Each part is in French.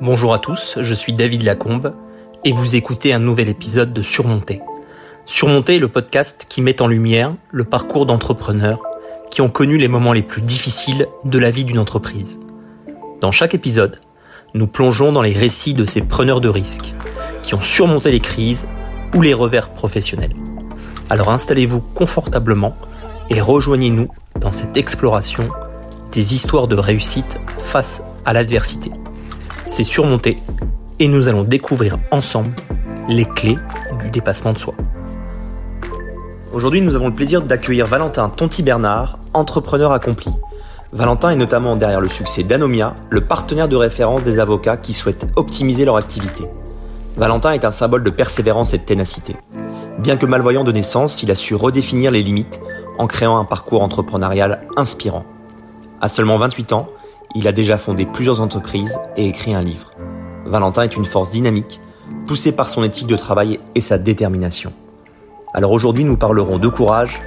Bonjour à tous, je suis David Lacombe et vous écoutez un nouvel épisode de Surmonter. Surmonter est le podcast qui met en lumière le parcours d'entrepreneurs qui ont connu les moments les plus difficiles de la vie d'une entreprise. Dans chaque épisode, nous plongeons dans les récits de ces preneurs de risques qui ont surmonté les crises ou les revers professionnels. Alors installez-vous confortablement et rejoignez-nous dans cette exploration des histoires de réussite face à l'adversité. C'est surmonté et nous allons découvrir ensemble les clés du dépassement de soi. Aujourd'hui, nous avons le plaisir d'accueillir Valentin Tonti-Bernard, entrepreneur accompli. Valentin est notamment derrière le succès d'Anomia, le partenaire de référence des avocats qui souhaitent optimiser leur activité. Valentin est un symbole de persévérance et de ténacité. Bien que malvoyant de naissance, il a su redéfinir les limites en créant un parcours entrepreneurial inspirant. À seulement 28 ans, il a déjà fondé plusieurs entreprises et écrit un livre. Valentin est une force dynamique, poussée par son éthique de travail et sa détermination. Alors aujourd'hui, nous parlerons de courage,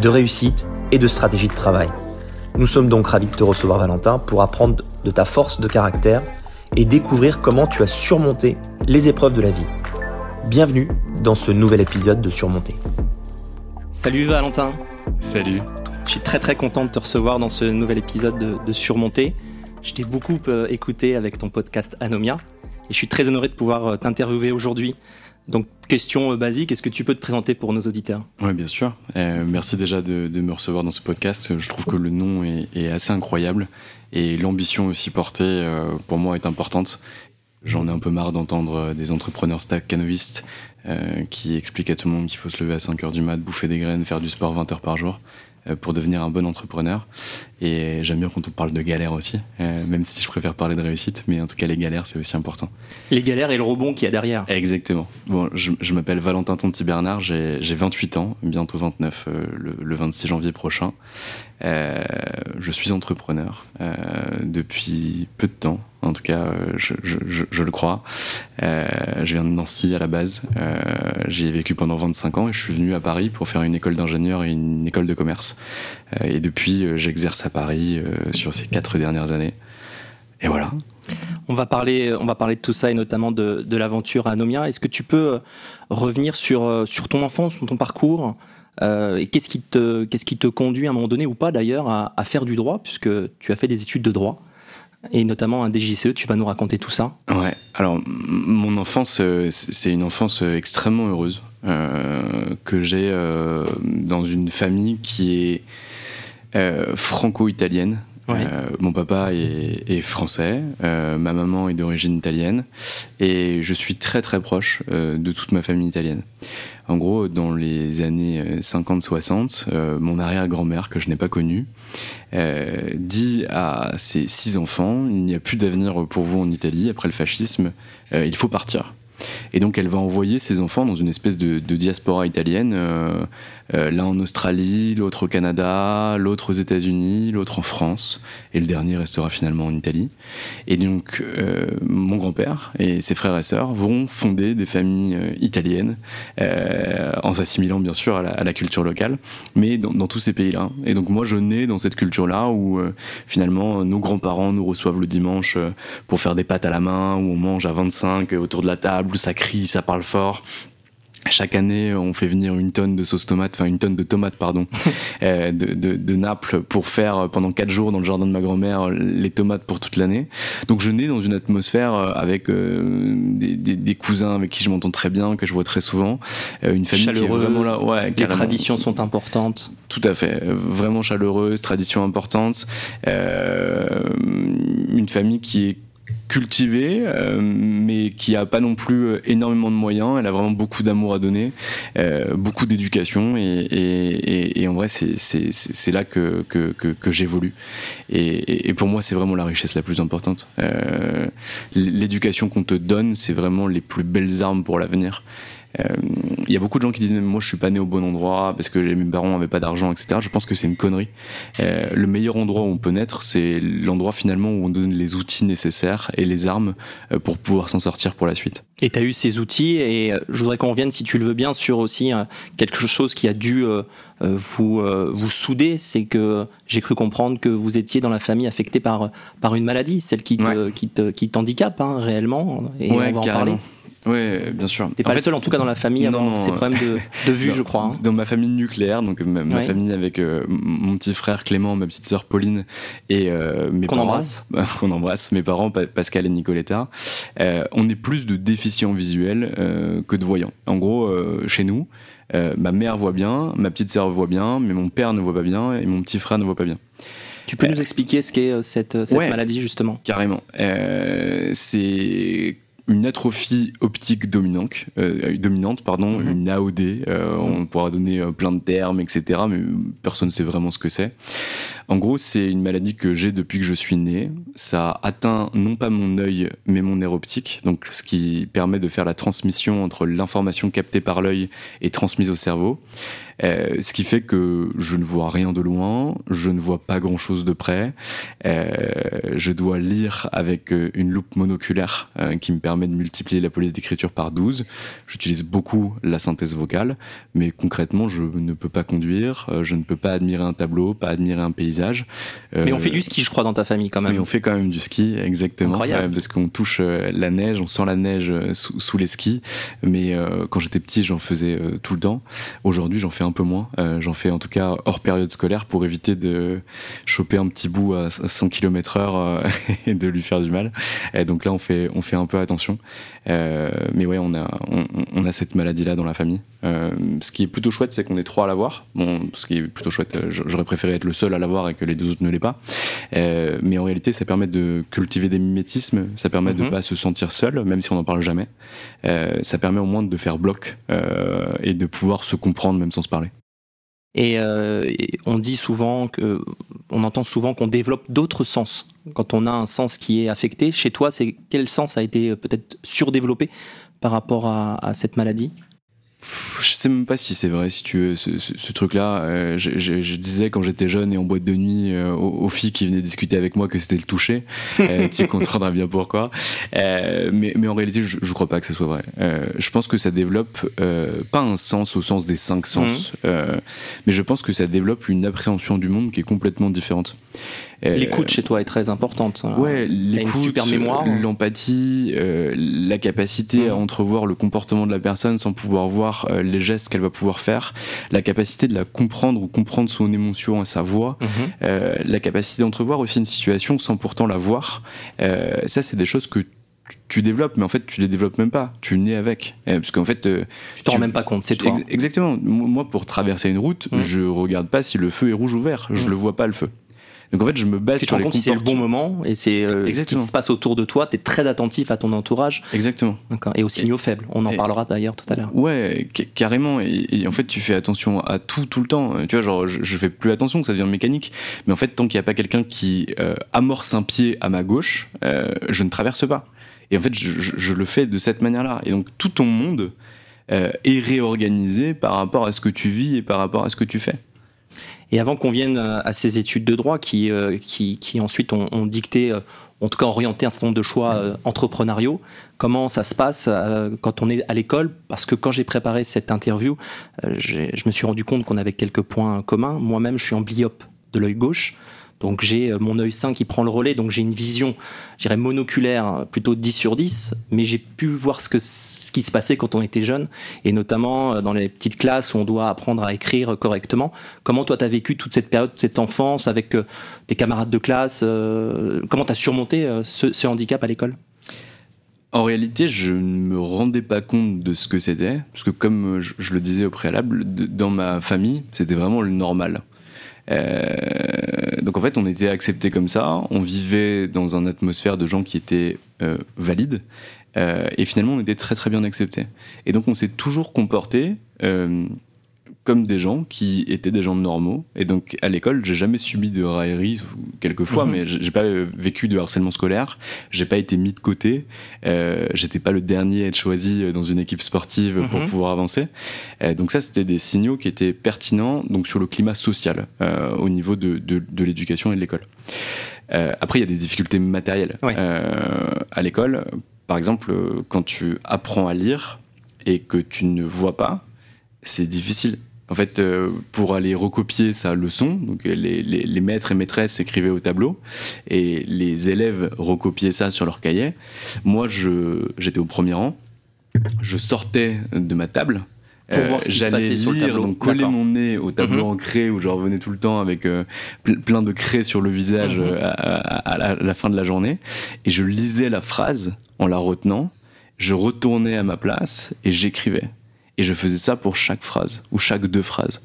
de réussite et de stratégie de travail. Nous sommes donc ravis de te recevoir Valentin pour apprendre de ta force de caractère et découvrir comment tu as surmonté les épreuves de la vie. Bienvenue dans ce nouvel épisode de Surmonter. Salut Valentin. Salut. Je suis très très content de te recevoir dans ce nouvel épisode de, de Surmonter. Je t'ai beaucoup euh, écouté avec ton podcast Anomia et je suis très honoré de pouvoir euh, t'interviewer aujourd'hui. Donc, question euh, basique, est-ce que tu peux te présenter pour nos auditeurs? Oui, bien sûr. Merci déjà de, me recevoir dans ce podcast. Je trouve que le nom est, assez incroyable et l'ambition aussi portée pour moi est importante. J'en ai un peu marre d'entendre des entrepreneurs staccanovistes euh, qui expliquent à tout le monde qu'il faut se lever à 5 heures du mat, bouffer des graines, faire du sport 20 heures par jour. Euh, pour devenir un bon entrepreneur. Et j'aime bien quand on parle de galères aussi, euh, même si je préfère parler de réussite, mais en tout cas les galères c'est aussi important. Les galères et le rebond qu'il y a derrière. Exactement. Bon, je, je m'appelle Valentin Tonti Bernard, j'ai 28 ans, bientôt 29 euh, le, le, 26 janvier prochain. Euh, je suis entrepreneur depuis peu de temps, en tout cas je, je, le crois. je viens de Nancy à la base, j'y ai vécu pendant 25 ans et je suis venu à Paris pour faire une école d'ingénieur et une école de commerce. et depuis j'exerce à Paris euh, sur ces quatre dernières années. Et voilà. On va parler, on va parler de tout ça et notamment de, l'aventure à Anomia. Est-ce que tu peux revenir sur, sur ton enfance, sur ton parcours euh, et qu'est-ce qui, te, qui te conduit à un moment donné, ou pas d'ailleurs, à, faire du droit, puisque tu as fait des études de droit? Et notamment un DGCE, tu vas nous raconter tout ça Ouais, alors mon enfance, euh, c'est une enfance extrêmement heureuse euh, que j'ai euh, dans une famille qui est euh, franco-italienne. Ouais. Euh, mon papa est, est français, euh, ma maman est d'origine italienne, et je suis très très proche euh, de toute ma famille italienne. En gros, dans les années 50-60, euh, mon arrière-grand-mère, que je n'ai pas connue, euh, dit à ses six enfants, il n'y a plus d'avenir pour vous en Italie, après le fascisme, euh, il faut partir. Et donc elle va envoyer ses enfants dans une espèce de, diaspora italienne, euh, euh, l'un en Australie, l'autre au Canada, l'autre aux États-Unis, l'autre en France, et le dernier restera finalement en Italie. Et donc euh, mon grand-père et ses frères et sœurs vont fonder des familles euh, italiennes, euh, en s'assimilant bien sûr à la, culture locale, mais dans, dans tous ces pays-là. Et donc moi je nais dans cette culture-là où euh, finalement nos grands-parents nous reçoivent le dimanche pour faire des pâtes à la main, où on mange à 25 autour de la table où ça crie, ça parle fort. Chaque année, on fait venir une tonne de sauce tomate, enfin une tonne de tomates, pardon, euh, de, de, de, Naples pour faire pendant quatre jours dans le jardin de ma grand-mère les tomates pour toute l'année. Donc je nais dans une atmosphère avec euh, des, des, des, cousins avec qui je m'entends très bien, que je vois très souvent, euh, une famille chaleureuse, qui est vraiment là. Ouais, les carrément. traditions sont importantes. Tout à fait, vraiment chaleureuse, tradition importante, euh, une famille qui est cultivée, euh, mais qui a pas non plus énormément de moyens. Elle a vraiment beaucoup d'amour à donner, euh, beaucoup d'éducation, et, et, et, en vrai, c'est là que, que, que, que j'évolue. Et, et, pour moi, c'est vraiment la richesse la plus importante. Euh, L'éducation qu'on te donne, c'est vraiment les plus belles armes pour l'avenir. Il y a beaucoup de gens qui disent même moi je suis pas né au bon endroit parce que mes parents avaient pas d'argent, etc. Je pense que c'est une connerie. le meilleur endroit où on peut naître, c'est l'endroit finalement où on donne les outils nécessaires et les armes pour pouvoir s'en sortir pour la suite. Et tu as eu ces outils et je voudrais qu'on revienne, si tu le veux bien, sur aussi quelque chose qui a dû vous, vous souder. C'est que j'ai cru comprendre que vous étiez dans la famille affectée par, par une maladie, celle qui t'handicape qui hein, réellement. Et on va en parler. Oui, bien sûr. T'es pas le seul, en tout cas, dans la famille avoir ces problèmes de, de vue, je crois. Hein. Dans ma famille nucléaire, donc ma, famille avec euh, mon petit frère Clément, ma petite sœur Pauline et euh, mes qu'on embrasse, qu'on embrasse, mes parents Pascal et Nicoletta. Euh, on est plus de déficients visuels que de voyants. En gros, chez nous, ma mère voit bien, ma petite sœur voit bien, mais mon père ne voit pas bien et mon petit frère ne voit pas bien. Tu peux nous expliquer ce qu'est cette, cette maladie justement? Carrément. c'est une atrophie optique dominante, euh, dominante pardon, mhm. une AOD. Euh, mhm. On pourra donner euh, plein de termes, etc. Mais personne ne sait vraiment ce que c'est. En gros, c'est une maladie que j'ai depuis que je suis né. Ça atteint non pas mon œil, mais mon nerf optique, donc ce qui permet de faire la transmission entre l'information captée par l'œil et transmise au cerveau. Euh, ce qui fait que je ne vois rien de loin, je ne vois pas grand-chose de près. Euh, je dois lire avec euh, une loupe monoculaire qui me permet de multiplier la police d'écriture par 12. J'utilise beaucoup la synthèse vocale, mais concrètement, je ne peux pas conduire, je ne peux pas admirer un tableau, pas admirer un paysage. mais on fait du ski, je crois, dans ta famille quand même. Mais on fait quand même du ski, exactement. Incroyable. parce qu'on touche la neige, on sent la neige sous, les skis. Mais quand j'étais petit, j'en faisais tout le temps. Aujourd'hui, j'en fais un peu moins. Euh, j'en fais en tout cas hors période scolaire pour éviter de choper un petit bout à 100 km heure euh, et de lui faire du mal. Donc là, on fait, on fait un peu attention. Euh, mais ouais, on a, on, a cette maladie-là dans la famille. ce qui est plutôt chouette, c'est qu'on est trois à l'avoir. Bon, ce qui est plutôt chouette, j'aurais préféré être le seul à l'avoir et que les deux autres ne l'aient pas. mais en réalité, ça permet de cultiver des mimétismes, ça permet de de mhm. pas se sentir seul, même si on n'en parle jamais. ça permet au moins de faire bloc et de pouvoir se comprendre même sans se parler. Euh, et, on dit souvent que, on entend souvent qu'on développe d'autres sens quand on a un sens qui est affecté. Chez toi, c'est quel sens a été peut-être surdéveloppé par rapport à cette maladie? Je sais même pas si c'est vrai, si tu veux, ce, truc-là. Euh, je, disais quand j'étais jeune et en boîte de nuit euh, aux, filles qui venaient discuter avec moi que c'était le toucher. Euh, tu comprendras bien pourquoi. mais, mais en réalité, je, je crois pas que ce soit vrai. je pense que ça développe pas un sens au sens des cinq sens, mmh. mais je pense que ça développe une appréhension du monde qui est complètement différente. Euh, l'écoute chez toi est très importante. Hein. Ouais, l'écoute, super mémoire. L'empathie, euh, la capacité à mm. entrevoir le comportement de la personne sans pouvoir voir euh, les gestes qu'elle va pouvoir faire, la capacité de la comprendre ou comprendre son émotion et sa voix, mm-hmm. la capacité d'entrevoir aussi une situation sans pourtant la voir. ça, c'est des choses que tu développes, mais en fait, tu les développes même pas. Tu nais avec. Parce qu'en fait. tu t'en rends même pas compte, c'est toi. exactement. Moi, pour traverser une route, mm. je regarde pas si le feu est rouge ou vert. Je mm. le vois pas, le feu. Donc en fait, je me base sur les compte c'est le bon moment et c'est euh, ce qui se passe autour de toi. Tu es très attentif à ton entourage. Exactement. Et aux signaux faibles. On en parlera d'ailleurs tout à l'heure. Ouais, carrément. Et, en fait, tu fais attention à tout, tout le temps. Tu vois, genre, je, fais plus attention, ça devient mécanique. Mais en fait, tant qu'il n'y a pas quelqu'un qui euh, amorce un pied à ma gauche, euh, je ne traverse pas. Et en fait, je, je, le fais de cette manière-là. Et donc, tout ton monde est réorganisé par rapport à ce que tu vis et par rapport à ce que tu fais. Et avant qu'on vienne euh, à ces études de droit qui, euh, qui, qui ensuite ont, dicté, euh, en tout cas orienté un certain nombre de choix entrepreneuriaux, comment ça se passe quand on est à l'école? Parce que quand j'ai préparé cette interview, je me suis rendu compte qu'on avait quelques points communs. Moi-même, je suis amblyope de l'œil gauche. Donc j'ai euh, mon œil sain qui prend le relais, donc j'ai une vision, je dirais monoculaire, euh, plutôt 10 sur 10, mais j'ai pu voir ce, qui se passait quand on était jeune, et notamment euh, dans les petites classes où on doit apprendre à écrire correctement. Comment toi tu as vécu toute cette période, cette enfance avec tes camarades de classe Comment tu as surmonté ce, handicap à l'école? En réalité, je ne me rendais pas compte de ce que c'était, parce que comme je, le disais au préalable, dans ma famille, c'était vraiment le normal. Euh, donc en fait, on était accepté comme ça, on vivait dans une atmosphère de gens qui étaient euh, valides, euh, et finalement on était très très bien acceptés. Et donc on s'est toujours comporté comme des gens qui étaient des gens normaux. Et donc à l'école, j'ai jamais subi de railleries, quelques fois, mhm. mais j'ai pas euh, vécu de harcèlement scolaire. J'ai pas été mis de côté. Euh, J'étais pas le dernier à être choisi euh, dans une équipe sportive pour mhm. pouvoir avancer. Euh, donc ça, c'était des signaux qui étaient pertinents donc sur le climat social euh, au niveau de, de, de l'éducation et de l'école. Après, il y a des difficultés matérielles à l'école. Par exemple, quand tu apprends à lire et que tu ne vois pas, c'est difficile. En fait, euh, pour aller recopier sa leçon, donc les, maîtres et maîtresses écrivaient au tableau et les élèves recopiaient ça sur leur cahier. Moi, j'étais au premier rang. Je sortais de ma table. Pour voir ce qui se passait sur le tableau. donc coller mon nez au tableau mhm. en craie où je revenais tout le temps avec euh, plein de craie sur le visage mhm. euh, à, la, fin de la journée. Et je lisais la phrase en la retenant. Je retournais à ma place et j'écrivais. Et je faisais ça pour chaque phrase, ou chaque deux phrases.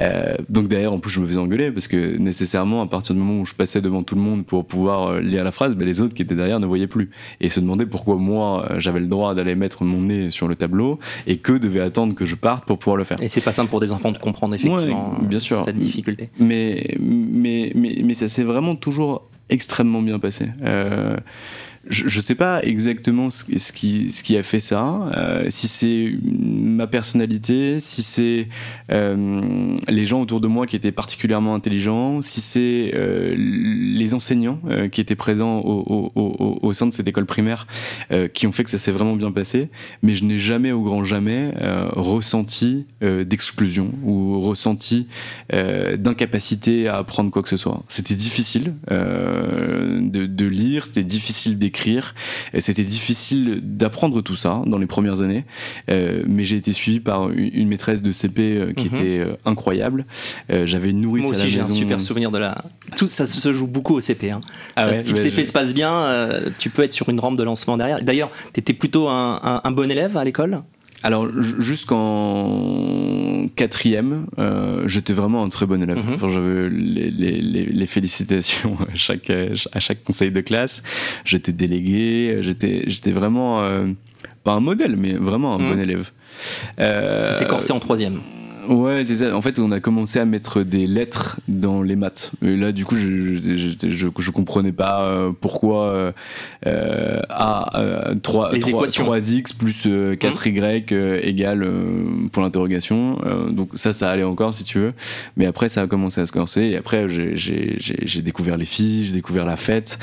Euh, donc d'ailleurs, en plus, je me faisais engueuler parce que nécessairement, à partir du moment où je passais devant tout le monde pour pouvoir euh, lire la phrase, ben, les autres qui étaient derrière ne voyaient plus et se demandaient pourquoi moi euh, j'avais le droit d'aller mettre mon nez sur le tableau et que devait attendre que je parte pour pouvoir le faire. Et c'est pas simple pour des enfants de comprendre effectivement bien sûr. cette difficulté. Mais mais mais mais ça s'est vraiment toujours extrêmement bien passé. Euh, je ne sais pas exactement ce, ce, qui, ce qui a fait ça, euh, si c'est ma personnalité, si c'est euh, les gens autour de moi qui étaient particulièrement intelligents, si c'est euh, les enseignants euh, qui étaient présents au, au, au, sein de cette école primaire euh, qui ont fait que ça s'est vraiment bien passé, mais je n'ai jamais, au grand jamais, ressenti d'exclusion ou ressenti d'incapacité à apprendre quoi que ce soit. C'était difficile de, de lire, c'était difficile d'écrire C'était difficile d'apprendre tout ça dans les premières années, euh, mais j'ai été suivi par une maîtresse de CP euh, qui mhm. était euh, incroyable. J'avais une nourrice Moi aussi, j'ai un super souvenir de la. Tout ça se joue beaucoup au CP. Hein. Ah si le CP se passe bien, tu peux être sur une rampe de lancement derrière. D'ailleurs, tu étais plutôt un, un bon élève à l'école? Alors jusqu'en quatrième, euh, j'étais vraiment un très bon élève. Mhm. enfin, J'avais les, les, les, félicitations à chaque, à chaque conseil de classe. J'étais délégué. J'étais j'étais vraiment euh, pas un modèle, mais vraiment un mhm. bon élève. Euh, ça s'est corsé en troisième. Ouais, c'est ça. En fait, on a commencé à mettre des lettres dans les maths. Et là, du coup, je je, je, je comprenais pas euh, pourquoi euh, euh A, euh, 3, 3, 3, x plus 4y euh, égale pour l'interrogation. donc ça, ça allait encore, si tu veux. Mais après, ça a commencé à se corser. Et après, j'ai découvert les filles, j'ai découvert la fête.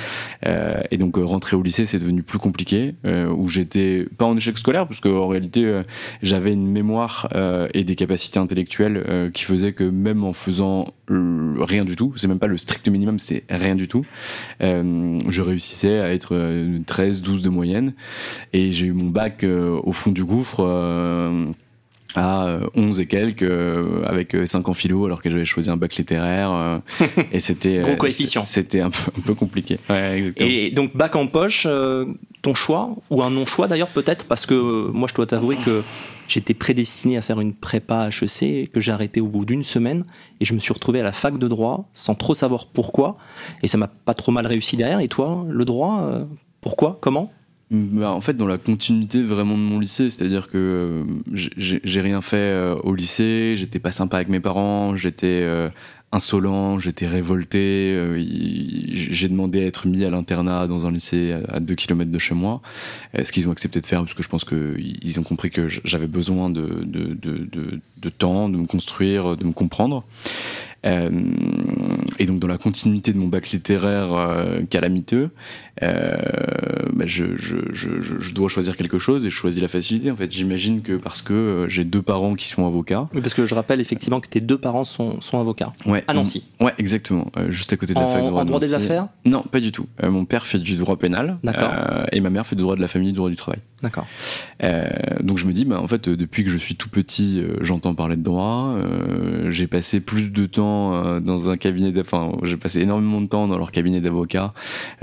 et donc, rentrer au lycée, c'est devenu plus compliqué. où j'étais pas en échec scolaire, parce qu'en réalité, j'avais une mémoire et des capacités intellectuelle euh, qui faisait que même en faisant euh, rien du tout, c'est même pas le strict minimum, c'est rien du tout, euh, je réussissais à être 13, 12 de moyenne. Et j'ai eu mon bac au fond du gouffre à 11 et quelques avec 5 ans philo alors que j'avais choisi un bac littéraire et c'était coefficient. c'était un, un, peu compliqué. Et donc bac en poche ton choix ou un non choix d'ailleurs peut-être? Parce que moi je dois t'avouer que J'étais prédestiné à faire une prépa HEC que j'ai arrêté au bout d'une semaine et je me suis retrouvé à la fac de droit sans trop savoir pourquoi et ça m'a pas trop mal réussi derrière. Et toi, le droit, euh, pourquoi, comment? Bah, en fait, dans la continuité vraiment de mon lycée, c'est-à-dire que euh, j'ai rien fait euh, au lycée, j'étais pas sympa avec mes parents, j'étais insolent, j'étais révolté, euh, j'ai demandé à être mis à l'internat dans un lycée à 2 km de chez moi, euh, ce qu'ils ont accepté de faire parce que je pense qu'ils ont compris que j'avais besoin de, de, de, de, temps, de me construire, de me comprendre. Euh, et donc dans la continuité de mon bac littéraire euh, calamiteux, euh, bah, je, je, je, je, dois choisir quelque chose et je choisis la facilité. En fait, j'imagine que parce que j'ai deux parents qui sont avocats. Oui, parce que je rappelle effectivement que tes deux parents sont, sont avocats. Ouais, à Nancy. Ouais, exactement, juste à côté de la fac de droit. En droit des affaires? Non, pas du tout. mon père fait du droit pénal. D'accord. et ma mère fait du droit de la famille, du droit du travail. D'accord. donc je me dis, bah, en fait, depuis que je suis tout petit, j'entends parler de droit. j'ai passé plus de temps euh, dans un cabinet enfin j'ai passé énormément de temps dans leur cabinet d'avocats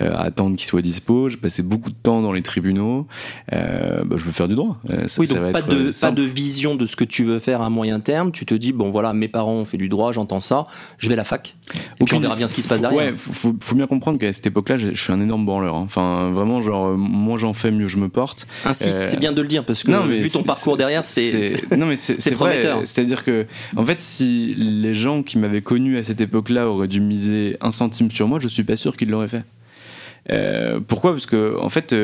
euh, à attendre qu'ils soient dispo. J'ai passé beaucoup de temps dans les tribunaux. Euh, bah, je veux faire du droit. Ça, oui donc pas, de, pas de vision de ce que tu veux faire à moyen terme. Tu te dis bon voilà mes parents ont fait du droit j'entends ça je vais à la fac. Et puis on verra bien ce qui se passe derrière. ouais faut, faut, bien comprendre qu'à cette époque là je suis un énorme branleur hein. enfin vraiment genre moins j'en fais mieux je me porte Insiste, c'est bien de le dire parce que vu ton parcours derrière, c'est non mais c'est prometteur. C'est-à-dire que en fait, si les gens qui m'avaient connu à cette époque-là auraient dû miser un centime sur moi, je suis pas sûr qu'ils l'auraient fait. pourquoi? Parce que en fait,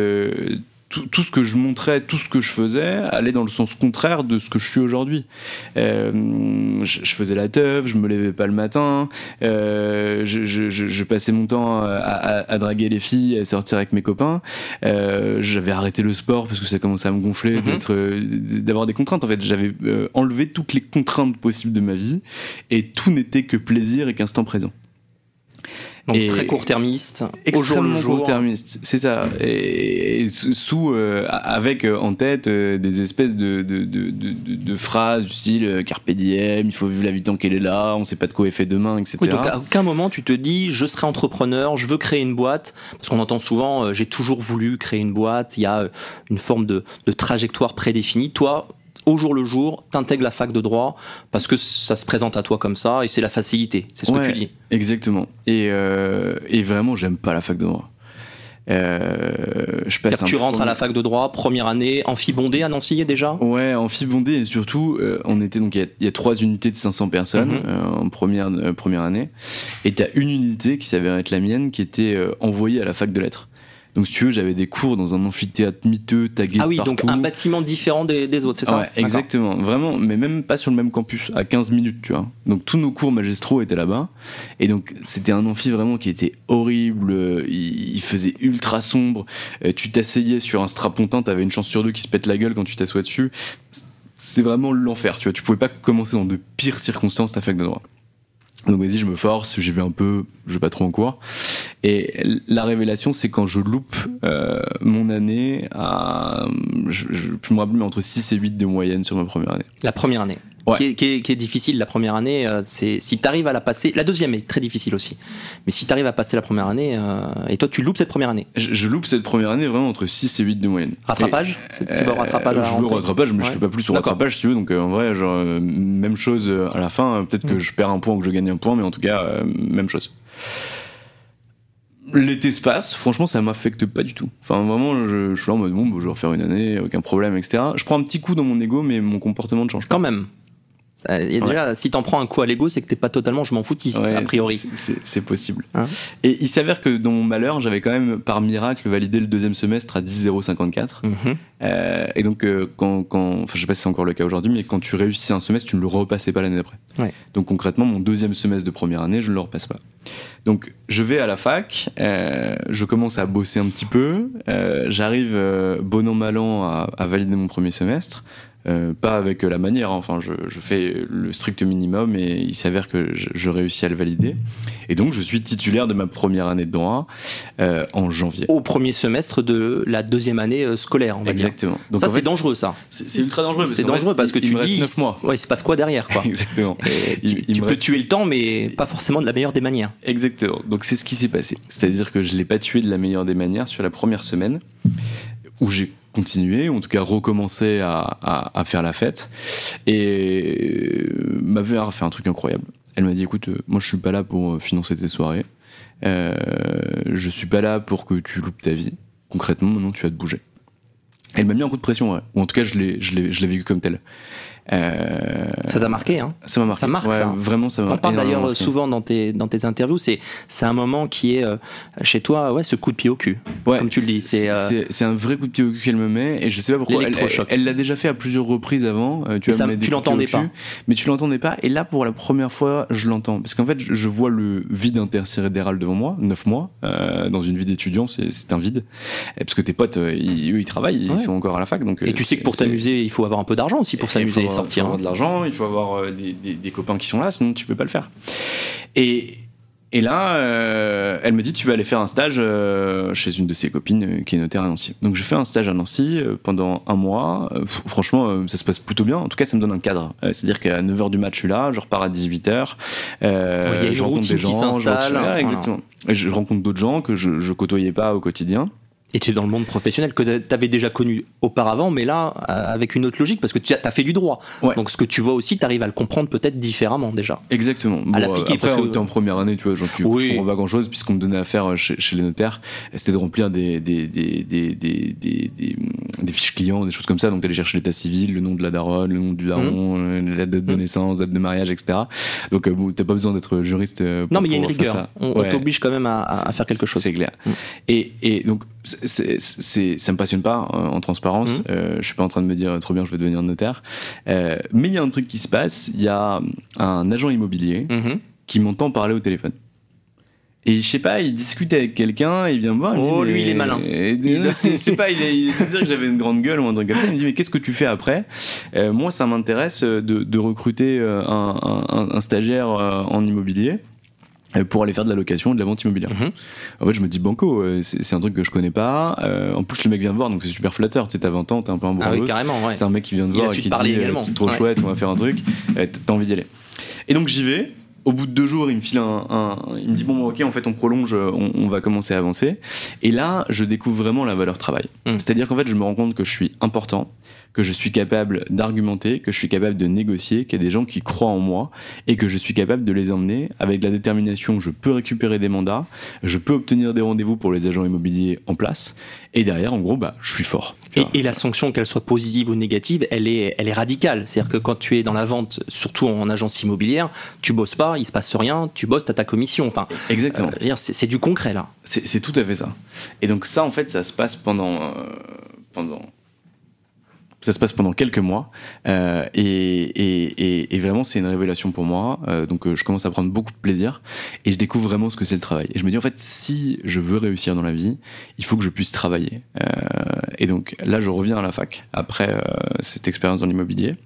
tout, ce que je montrais, tout ce que je faisais, allait dans le sens contraire de ce que je suis aujourd'hui. Euh, je, faisais la teuf, je me levais pas le matin, euh, je, passais mon temps à, draguer les filles, à sortir avec mes copains. Euh, j'avais arrêté le sport parce que ça commençait à me gonfler mm-hmm. d'avoir des contraintes. En fait, j'avais enlevé toutes les contraintes possibles de ma vie et tout n'était que plaisir et qu'instant présent. Donc très court-termiste, extrêmement court-termiste, c'est ça. Et, sous, euh, avec euh, en tête euh, des espèces de, de, de, de, phrases du style carpe diem, il faut vivre la vie tant qu'elle est là, on sait pas de quoi est fait demain, etc. Oui, donc à aucun moment tu te dis je serai entrepreneur, je veux créer une boîte, parce qu'on entend souvent j'ai toujours voulu créer une boîte, il y a une forme de, de trajectoire prédéfinie. Toi, au jour le jour, t'intègres la fac de droit parce que ça se présente à toi comme ça et c'est la facilité. C'est ce que tu dis. Exactement. Et, euh, et vraiment, j'aime pas la fac de droit. Euh, je passe tu rentres à la fac de droit, première année, amphibondé à Nancy déjà? Ouais, amphibondé et surtout, euh, on était donc il y, a trois unités de 500 personnes mhm. euh, en première première année, et t'as une unité qui s'avère être la mienne qui était envoyée à la fac de lettres. Donc, si tu veux, j'avais des cours dans un amphithéâtre miteux, tagué Ah oui, partout. donc un bâtiment différent des, autres, c'est ça Ouais, exactement. Vraiment, mais même pas sur le même campus, à 15 minutes, tu vois. Donc, tous nos cours magistraux étaient là-bas. Et donc, c'était un amphi vraiment qui était horrible. Il, faisait ultra sombre. Euh, tu t'asseyais sur un strapontin, t'avais une chance sur deux qui se pète la gueule quand tu t'assois dessus. C'est vraiment l'enfer, tu vois. Tu pouvais pas commencer dans de pires circonstances ta fac de droit. Donc vas-y, je me force, j'y vais un peu, je vais pas trop en cours. Et la révélation, c'est quand je loupe euh, mon année à, je, je, me rappeler, mais entre 6 et 8 de moyenne sur ma première année. La première année qui, est, difficile la première année, euh, c'est si tu arrives à la passer. La deuxième est très difficile aussi. Mais si tu arrives à passer la première année, euh, et toi tu loupes cette première année je, loupe cette première année vraiment entre 6 et 8 de moyenne. Rattrapage Tu vas au rattrapage à Je veux au rattrapage, mais je fais pas plus au rattrapage si tu veux. Donc en vrai, genre, même chose à la fin. Peut-être que mm. je perds un point ou que je gagne un point, mais en tout cas, même chose l'été se passe, franchement, ça m'affecte pas du tout. Enfin, vraiment, je, suis là en mode bon, je vais refaire une année, aucun problème, etc. Je prends un petit coup dans mon ego, mais mon comportement ne change pas. Quand même. Euh, a déjà, si t'en prends un coup à l'ego, c'est que t'es pas totalement je m'en foutiste, a priori. C'est possible. Hein et il s'avère que dans mon malheur, j'avais quand même, par miracle, validé le deuxième semestre à 10,054. Mhm. euh, et donc, euh, quand, quand, enfin, je sais pas si c'est encore le cas aujourd'hui, mais quand tu réussis un semestre, tu ne le repassais pas l'année d'après. Ouais. Donc, concrètement, mon deuxième semestre de première année, je ne le repasse pas. Donc, je vais à la fac, euh, je commence à bosser un petit peu, j'arrive, bon an, mal an, à, à valider mon premier semestre. Euh, pas avec la manière, hein. enfin je, je, fais le strict minimum et il s'avère que je, je, réussis à le valider. Et donc je suis titulaire de ma première année de droit euh, en janvier. Au premier semestre de la deuxième année euh, scolaire, on va Exactement. Dire. Donc ça c'est dangereux ça. C'est ultra dangereux. C'est dangereux parce que tu dis 9 mois. Ouais, il se passe quoi derrière quoi. Exactement. tu, peux tuer le temps mais pas forcément de la meilleure des manières. Exactement. Donc c'est ce qui s'est passé. C'est-à-dire que je l'ai pas tué de la meilleure des manières sur la première semaine où j'ai continuer, ou en tout cas recommencer à, à, faire la fête. Et ma mère a fait un truc incroyable. Elle m'a dit écoute, euh, moi je suis pas là pour euh, financer tes soirées. Euh, je suis pas là pour que tu loupes ta vie. Concrètement, maintenant tu vas te bouger. Elle m'a mis un coup de pression, ou en tout cas je l'ai vécu comme tel. Euh, ça t'a marqué, hein? Ça m'a marqué. Ça marque, ça. Vraiment, ça m'a. On parle d'ailleurs souvent dans tes dans tes interviews. C'est c'est un moment qui est euh, chez toi, ouais, ce coup de pied au cul, ouais, comme tu le dis. C'est euh, c'est un vrai coup de pied au cul qu'elle me met, et je sais pas pourquoi. Elle l'a déjà fait à plusieurs reprises avant. tu vois, tu l'entendais pas, mais tu l'entendais pas. Et là, pour la première fois, je l'entends parce qu'en fait, je vois le vide intersidéral devant moi, neuf mois dans une vie d'étudiant, c'est un vide, parce que tes potes, ils, eux, ils travaillent, ils sont encore à la fac, donc. Et tu sais que pour t'amuser, il faut avoir un peu d'argent aussi pour s'amuser sortir. Il faut avoir de l'argent, il faut avoir euh, des, des, copains qui sont là, sinon tu peux pas le faire. Et, et là, euh, elle me dit tu vas aller faire un stage euh, chez une de ses copines qui est notaire à Nancy. Donc je fais un stage à Nancy pendant un mois. franchement, ça se passe plutôt bien. En tout cas, ça me donne un cadre. C'est-à-dire qu'à 9h du match, je suis là, je repars à 18h. je rencontre des gens, je, exactement. Et je rencontre d'autres gens que je, je côtoyais pas au quotidien. Et tu es dans le monde professionnel que tu avais déjà connu auparavant, mais là, euh, avec une autre logique, parce que tu as, fait du droit. Donc ce que tu vois aussi, tu arrives à le comprendre peut-être différemment déjà. Exactement. à l'appliquer. Après, on était en première année, tu vois, genre, tu oui. comprends pas grand-chose, puisqu'on me donnait à faire chez, les notaires, c'était de remplir des des, des, des, des, des, fiches clients, des choses comme ça. Donc d'aller chercher l'état civil, le nom de la daronne, le nom du daron, mmh. la date de mmh. naissance, date de mariage, etc. Donc euh, bon, t'as pas besoin d'être juriste. Pour non, mais il y a une rigueur. On, t'oblige quand même à, à, faire quelque chose. C'est clair. Mmh. Et, et donc, c'est, ça me passionne pas euh, en transparence. Mmh. Euh, je suis pas en train de me dire trop bien, je vais devenir notaire. Euh, mais il y a un truc qui se passe. Il y a un agent immobilier mmh. qui m'entend parler au téléphone. Et je sais pas, il discute avec quelqu'un, il vient me voir. oh, lui, il est malin. C'est pas, il, il dire que j'avais une grande gueule ou un truc comme ça. Il me dit, mais qu'est-ce que tu fais après? Moi, ça m'intéresse de, de, recruter un, un, un stagiaire en immobilier. Euh, pour aller faire de la location, de la vente immobilière. Mhm. En fait, je me dis banco, euh, c'est un truc que je connais pas. Euh, en plus, le mec vient de voir, donc c'est super flatteur. Tu sais, t'as 20 ans, t'es un peu un Ah oui, carrément, ouais. T'as un mec qui vient de voir et qui te dit c'est trop chouette, on va faire un truc. t'as envie d'y aller. Et donc j'y vais. Au bout de deux jours, il me file un, il me dit bon, ok, en fait, on prolonge, on, va commencer à avancer. Et là, je découvre vraiment la valeur travail. Mhm. C'est-à-dire qu'en fait, je me rends compte que je suis important, que je suis capable d'argumenter, que je suis capable de négocier, qu'il y a des gens qui croient en moi et que je suis capable de les emmener avec la détermination. Je peux récupérer des mandats, je peux obtenir des rendez-vous pour les agents immobiliers en place et derrière, en gros, bah, je suis fort. Et, et, la sanction, qu'elle soit positive ou négative, elle est, elle est radicale. C'est-à-dire que quand tu es dans la vente, surtout en agence immobilière, tu bosses pas, il se passe rien, tu bosses, à ta commission. Enfin, exactement. Euh, c'est du concret là. C'est tout à fait ça. Et donc ça, en fait, ça se passe pendant, euh, pendant ça se passe pendant quelques mois euh, et, et, et, vraiment c'est une révélation pour moi. Euh, donc euh, je commence à prendre beaucoup de plaisir et je découvre vraiment ce que c'est le travail. Et je me dis en fait si je veux réussir dans la vie, il faut que je puisse travailler. Euh, et donc là je reviens à la fac après euh, cette expérience dans l'immobilier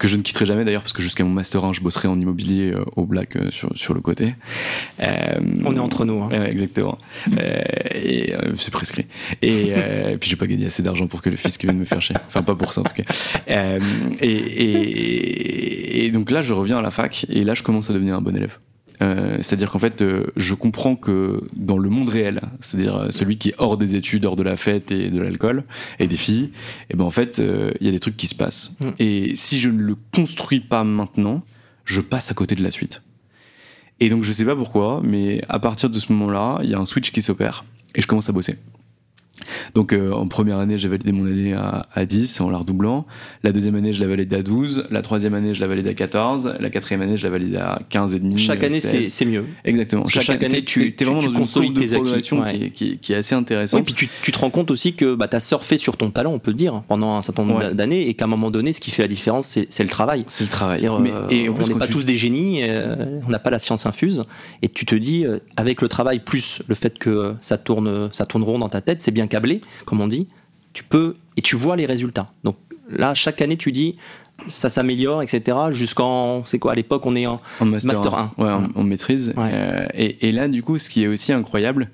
que je ne quitterai jamais d'ailleurs parce que jusqu'à mon master 1 je bosserai en immobilier euh, au black euh, sur, sur le côté. Euh, on est entre nous hein. exactement. Et c'est prescrit. Et puis j'ai pas gagné assez d'argent pour que le fisc vienne me faire chier. Enfin pas pour ça en tout cas. Et, et, et donc là je reviens à la fac et là je commence à devenir un bon élève euh, c'est-à-dire qu'en fait, euh, je comprends que dans le monde réel, c'est-à-dire euh, celui qui est hors des études, hors de la fête et de l'alcool et des filles, et eh ben en fait, il y a des trucs qui se passent. Mm. Et si je ne le construis pas maintenant, je passe à côté de la suite. Et donc je sais pas pourquoi, mais à partir de ce moment-là, il y a un switch qui s'opère et je commence à bosser. Donc euh, en première année, j'ai validé mon année à, à 10 en la redoublant. La deuxième année, je l'ai validé à 12. La troisième année, je l'ai validé à 14. La quatrième année, je l'ai validé à 15 et demi. Chaque année, c'est mieux. Exactement. Chaque, année, tu, es vraiment dans une tes progression qui, qui, qui, est assez intéressante. Et puis tu, tu, te rends compte aussi que bah, tu as surfé sur ton talent, on peut le dire, pendant un certain nombre d'années, et qu'à un moment donné, ce qui fait la différence, c'est le travail. C'est le travail. Mais, et on n'est pas tous des génies, euh, on n'a pas la science infuse, et tu te dis, euh, avec le travail plus le fait que ça tourne, ça tourne rond dans ta tête, c'est bien comme on dit, tu peux et tu vois les résultats. Donc là, chaque année, tu dis ça s'améliore, etc. Jusqu'en, c'est quoi à l'époque, on est en, master, 1. Ouais, on, maîtrise. Euh, et, là, du coup, ce qui est aussi incroyable,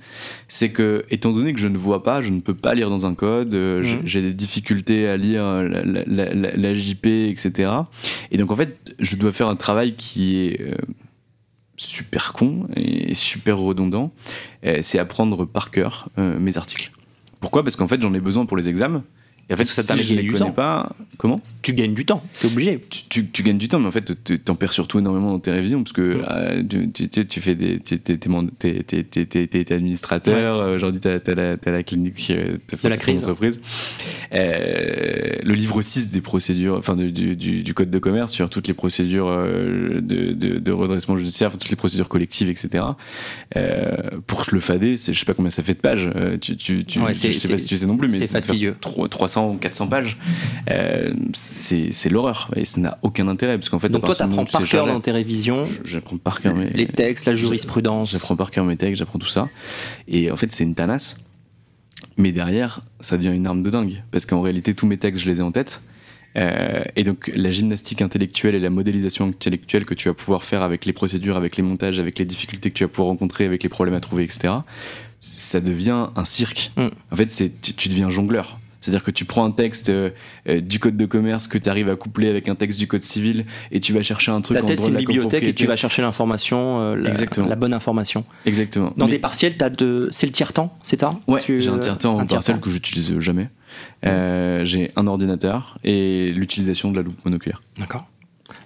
c'est que, étant donné que je ne vois pas, je ne peux pas lire dans un code, euh, mmh. j'ai des difficultés à lire la, JP, etc. Et donc, en fait, je dois faire un travail qui est euh, super con et super redondant. c'est apprendre par cœur mes articles. Pourquoi? Parce qu'en fait, j'en ai besoin pour les examens. Et en fait, ça si je ne connais pas. Comment? Tu gagnes du temps, t'es obligé. Tu, tu, gagnes du temps, mais en fait, t'en perds surtout énormément dans tes révisions, parce que euh, tu, tu, tu, fais des. T'es administrateur, ouais. aujourd'hui, t'as as la, clinique euh, de la crise. entreprise. Euh, le livre 6 des procédures, enfin, du, du, du, code de commerce sur toutes les procédures de, de, de, redressement judiciaire, toutes les procédures collectives, etc. Euh, pour se le fader, je sais pas combien ça fait de pages. tu, tu, tu, ouais, je sais pas si tu sais non plus, mais c'est fastidieux. 300 ou 400 pages, euh, c'est l'horreur et ça n'a aucun intérêt parce qu'en fait. Donc toi, t'apprends par cœur dans tes révisions. J'apprends par cœur mes, les textes, la jurisprudence. J'apprends par cœur mes textes, j'apprends tout ça. Et en fait, c'est une tanasse. Mais derrière, ça devient une arme de dingue parce qu'en réalité, tous mes textes, je les ai en tête. Euh, et donc la gymnastique intellectuelle et la modélisation intellectuelle que tu vas pouvoir faire avec les procédures, avec les montages, avec les difficultés que tu vas pouvoir rencontrer, avec les problèmes à trouver, etc. Ça devient un cirque. Mm. En fait, tu, tu deviens jongleur. C'est-à-dire que tu prends un texte euh, euh, du code de commerce que tu arrives à coupler avec un texte du code civil et tu vas chercher un truc Ta tête, c'est une bibliothèque et tu vas chercher l'information, euh, la, bonne information. Exactement. Dans Mais- des partiels, t'as de... c'est le tiers-temps, c'est ça Ouais, j'ai un tiers-temps un en partiel que j'utilise jamais. Euh, j'ai un ordinateur et l'utilisation de la loupe monoculaire. D'accord.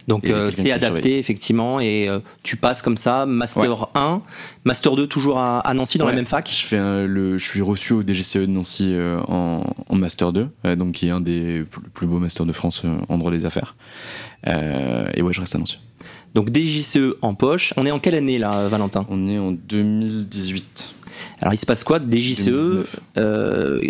Donc euh, c'est adapté effectivement et euh, tu passes comme ça master 1, master 2 toujours à, à Nancy dans la même fac. Je, fais un- le, je suis reçu au DGCE de Nancy euh, en, en Master 2, euh, donc qui est un des plus, plus beaux masters de France euh, en droit des affaires. Euh, et ouais, je reste à Nancy. Donc DGCE en poche. On est en quelle année là, Valentin? On est en 2018. Alors il se passe quoi DGCE 2019. euh,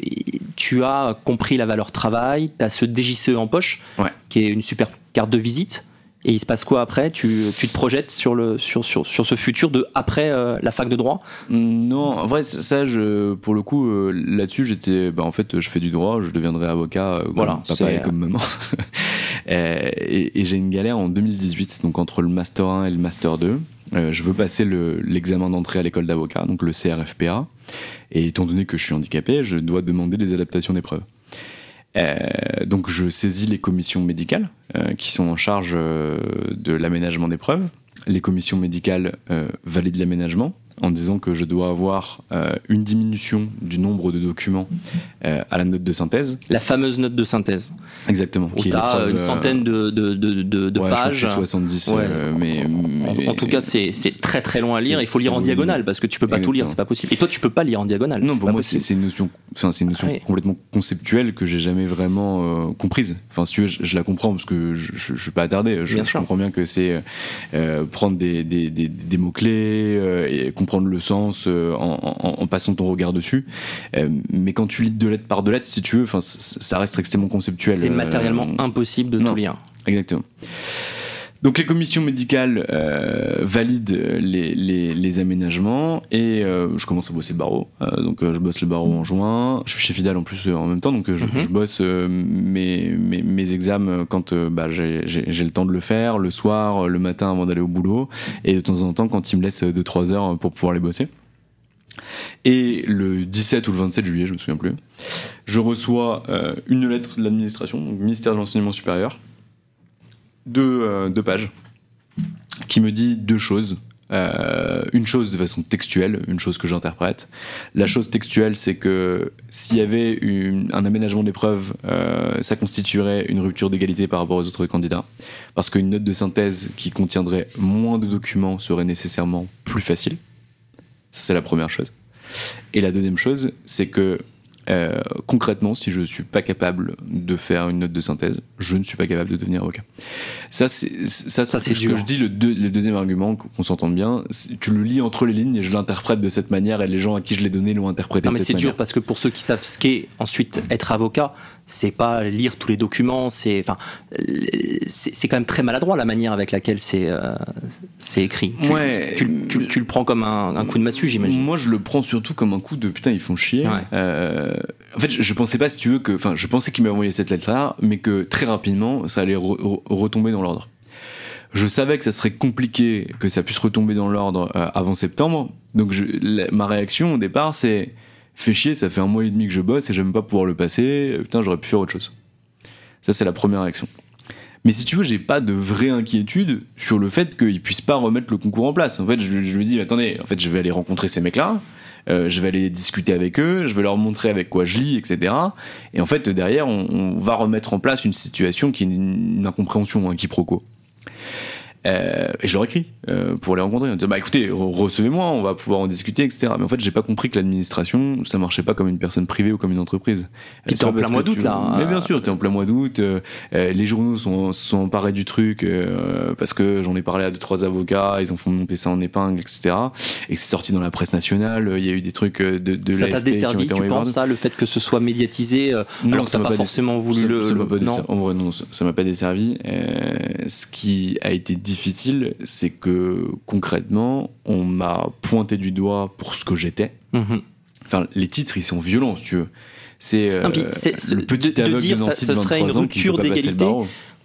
Tu as compris la valeur travail, tu as ce DGCE en poche Ouais. qui est une super carte de visite. Et il se passe quoi après? Tu, tu te projettes sur, le, sur, sur, sur ce futur de après euh, la fac de droit? Non, en vrai, ça, je, pour le coup, euh, là-dessus, j'étais. Bah, en fait, je fais du droit, je deviendrai avocat, euh, comme Voilà, papa c'est- et comme maman. Et et j'ai une galère en 2018, donc entre le Master 1 et le Master 2. Euh, je veux passer le- l'examen d'entrée à l'école d'avocat, donc le CRFPA. Et étant donné que je suis handicapé, je dois demander des adaptations d'épreuves. Euh, donc je saisis les commissions médicales euh, qui sont en charge euh, de l'aménagement d'épreuves. Les commissions médicales valident l'aménagement en disant que je dois avoir euh, une diminution du nombre de documents euh, à la note de synthèse. La fameuse note de synthèse. Exactement. Où qui est tu as une euh, centaine de, de, de, de- de ouais, je crois que pages. c'est 70, Ouais. euh, mais, En, mais- en tout cas, c'est c'est très très long à lire. Il faut lire en diagonale parce que tu peux pas tout lire, c'est pas possible. Et toi, tu peux pas lire en diagonale. Non, pour pas moi, c'est une notion, enfin, c'est une notion Ouais. complètement conceptuelle que j'ai jamais vraiment euh, comprise. Enfin, si tu veux, je, je la comprends parce que je, je, je suis pas attardé. Je, Bien je sûr. comprends bien que c'est euh, prendre des, des, des, des mots-clés euh, et comprendre le sens euh, en, en, en passant ton regard dessus. Euh, mais quand tu lis deux lettres par deux lettres, si tu veux, ça reste extrêmement conceptuel. C'est Euh, matériellement impossible de non. tout lire. Exactement. Donc les commissions médicales euh, valident les, les, les aménagements et euh, je commence à bosser le barreau. Euh, donc euh, je bosse le barreau en juin. Je suis chez Fidal en plus euh, en même temps, donc euh, je, Mhm. je bosse euh, mes, mes, mes examens quand euh, bah, j'ai le temps de le faire, le soir, euh, le matin avant d'aller au boulot et de temps en temps quand il me laisse 2-3 heures pour pouvoir les bosser. Et le 17 ou le 27 juillet, je me souviens plus, je reçois euh, une lettre de l'administration, donc ministère de l'enseignement supérieur, deux, euh, deux pages, qui me dit deux choses. Euh, une chose de façon textuelle, une chose que j'interprète. La chose textuelle, c'est que s'il y avait un aménagement d'épreuve, euh, ça constituerait une rupture d'égalité par rapport aux autres candidats. Parce qu'une note de synthèse qui contiendrait moins de documents serait nécessairement plus facile. Ça, c'est la première chose. Et la deuxième chose, c'est que euh, concrètement, si je suis pas capable de faire une note de synthèse, je ne suis pas capable de devenir avocat. Ça, c'est ça, Ça, c'est c'est ce que je dis. Le, deux- le deuxième argument, qu'on s'entende bien, c'est- tu le lis entre les lignes et je l'interprète de cette manière et les gens à qui je l'ai donné l'ont interprété Non, de mais cette c'est manière. dur parce que pour ceux qui savent ce qu'est ensuite être avocat, c'est pas lire tous les documents, c'est enfin, c'est c'est quand même très maladroit la manière avec laquelle c'est euh, c'est écrit. Tu, Ouais. tu, tu- tu le prends comme un, un coup de massue, j'imagine. Moi, je le prends surtout comme un coup de putain, ils font chier. Ouais. Euh, en fait, je, pensais pas, si tu veux, que. Enfin, je pensais qu'ils m'avaient envoyé cette lettre-là, mais que très rapidement, ça allait re- re- retomber dans l'ordre. Je savais que ça serait compliqué que ça puisse retomber dans l'ordre euh, avant septembre. Donc, ma réaction au départ, c'est fait chier, ça fait un mois et demi que je bosse et j'aime pas pouvoir le passer. euh, Putain, j'aurais pu faire autre chose. Ça, c'est la première réaction. Mais si tu veux, j'ai pas de vraie inquiétude sur le fait qu'ils puissent pas remettre le concours en place. En fait, je, je me dis, attendez, en fait, je vais aller rencontrer ces mecs-là, euh, je vais aller discuter avec eux, je vais leur montrer avec quoi je lis, etc. Et en fait, derrière, on, va remettre en place une situation qui est une, une incompréhension, un quiproquo. Euh, et je leur écris euh, pour les rencontrer en disant bah écoutez re- recevez-moi on va pouvoir en discuter etc mais en fait j'ai pas compris que l'administration ça marchait pas comme une personne privée ou comme une entreprise Puis t'es en plein mois d'août, là, mais hein. bien sûr t'es en plein mois d'août euh, euh, les journaux sont, sont emparés du truc parce que j'en ai parlé à deux trois avocats ils ont fait monter ça en épingle etc et que c'est sorti dans la presse nationale il y a eu des trucs de, de ça t'a desservi, tu penses ça, le fait que ce soit médiatisé, Non, alors que ça t'as m'a pas pas forcément voulu ça- le. ça m'a le- pas non. En vrai, non, ça m'a pas desservi. Ce qui a été difficile, c'est que concrètement, on m'a pointé du doigt pour ce que j'étais. Mhm. Enfin, les titres, ils sont violents, si tu veux. C'est euh, le petit de- de aveugle dire ça- ce serait une 23 ans qui rupture d'égalité.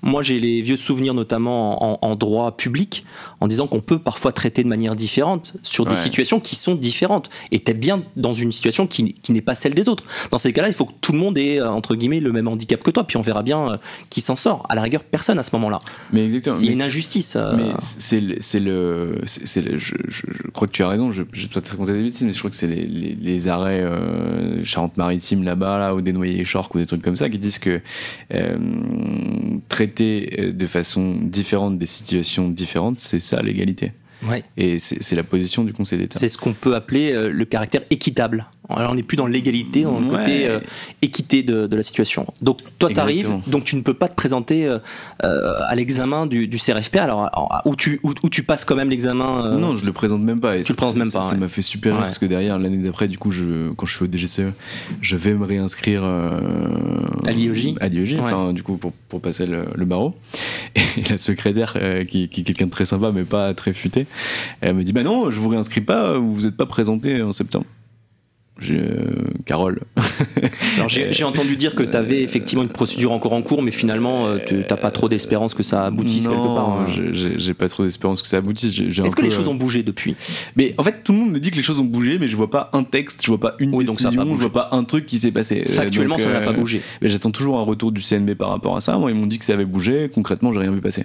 Moi j'ai les vieux souvenirs notamment en, droit public, en disant qu'on peut parfois traiter de manière différente sur des situations qui sont différentes. Et t'es bien dans une situation qui, qui n'est pas celle des autres. Dans ces cas-là, il faut que tout le monde ait euh, entre guillemets le même handicap que toi, puis on verra bien euh, qui s'en sort. À la rigueur, personne à ce moment-là. Mais exactement. C'est une injustice. Euh. Mais c'est le, je, je, crois que tu as raison. Je, je vais peut-être raconter des bêtises, mais je crois que c'est les, les, les, arrêts euh, Charente-Maritime là-bas, là, ou des noyers Chorques ou des trucs comme ça, qui disent que euh, traiter de façon différente des situations différentes, c'est ça l'égalité. Ouais. Et c'est la position du Conseil d'État. C'est ce qu'on peut appeler le caractère équitable. Alors on n'est plus dans l'égalité, dans le côté euh, équité de, de, la situation. Donc toi tu arrives, donc tu ne peux pas te présenter euh, euh à l'examen du, du, CRFP. Alors où tu où, tu passes quand même l'examen. Euh, non, je le présente même pas. Et tu le présentes même pas. Ça m'a fait super rire parce que derrière l'année d'après, du coup, je quand je suis au DGCE, je vais me réinscrire à l'IEJ. À l'IEJ, enfin du coup pour, pour passer le, le, barreau. Et la secrétaire qui, qui est quelqu'un de très sympa mais pas très futé, elle me dit bah non, je vous réinscris pas, vous vous êtes pas présenté en septembre. Je... Carole. j'ai entendu dire que tu avais effectivement une procédure encore en cours, mais finalement, euh, tu n'as pas trop d'espérance que ça aboutisse quelque part. Hein. J'ai pas trop d'espérance que ça aboutisse. Est-ce que les choses ont bougé depuis? Mais en fait, tout le monde me dit que les choses ont bougé, mais je vois pas un texte, je vois pas une décision, je vois pas un truc qui s'est passé. Factuellement, ça n'a pas euh, bougé. Mais j'attends toujours un retour du CNB par rapport à ça. Moi, ils m'ont dit que ça avait bougé. Concrètement, j'ai rien vu passer.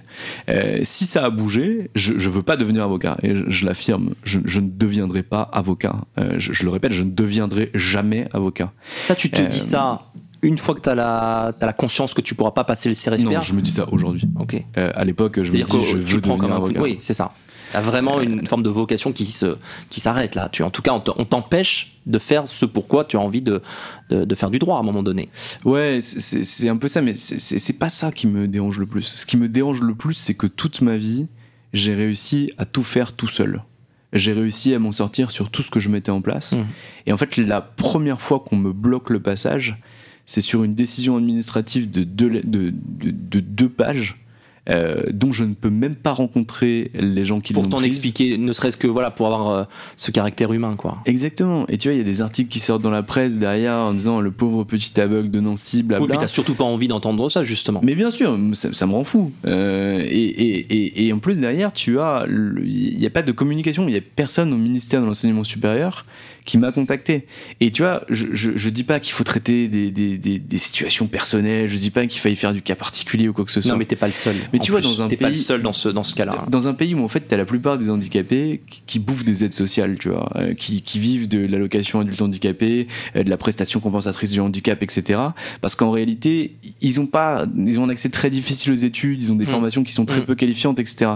Euh, si ça a bougé, je, je veux pas devenir avocat. Et je, l'affirme, je, ne deviendrai pas avocat. je, je le répète, je ne deviendrai jamais avocat. Ça, tu te dis euh, ça une fois que tu as la, as la conscience que tu pourras pas passer le CRSPR Non, je me dis ça aujourd'hui. Ok. Euh, à l'époque, je me dis je veux devenir avocat. Oui, c'est ça. Tu as vraiment une forme de vocation qui se qui s'arrête là. Tu, en tout cas, on t'empêche de faire ce pourquoi tu as envie de, de, faire du droit à un moment donné. Ouais, c'est un peu ça, mais c'est pas ça qui me dérange le plus. Ce qui me dérange le plus, c'est que toute ma vie, j'ai réussi à tout faire tout seul j'ai réussi à m'en sortir sur tout ce que je mettais en place. Mmh. Et en fait, la première fois qu'on me bloque le passage, c'est sur une décision administrative de deux, de, de deux pages euh, dont je ne peux même pas rencontrer les gens qui Pour t'en expliquer, ne serait-ce que voilà, pour avoir euh, ce caractère humain, quoi. Exactement. Et tu vois, il y a des articles qui sortent dans la presse derrière en disant le pauvre petit aveugle de Nancy, blabla. Oui, puis t'as surtout pas envie d'entendre ça, justement. Mais bien sûr, ça, me rend fou. Euh, et, et, et, en plus, derrière, tu as, il n'y a pas de communication, il n'y a personne au ministère de l'enseignement supérieur qui m'a contacté. Et tu vois, je, je, je dis pas qu'il faut traiter des, des, des, des, situations personnelles, je dis pas qu'il faille faire du cas particulier ou quoi que ce soit. Non, mais t'es pas le seul. Mais tu vois, dans un pays. pas le seul dans ce, dans ce cas-là. Dans un pays où en fait, t'as la plupart des handicapés qui, bouffent des aides sociales, tu vois, euh, qui, qui vivent de l'allocation adulte handicapé, euh, de la prestation compensatrice du handicap, etc. Parce qu'en réalité, ils ont pas, ils ont un accès très difficile aux études, ils ont des mmh. formations qui sont très mmh. peu qualifiantes, etc.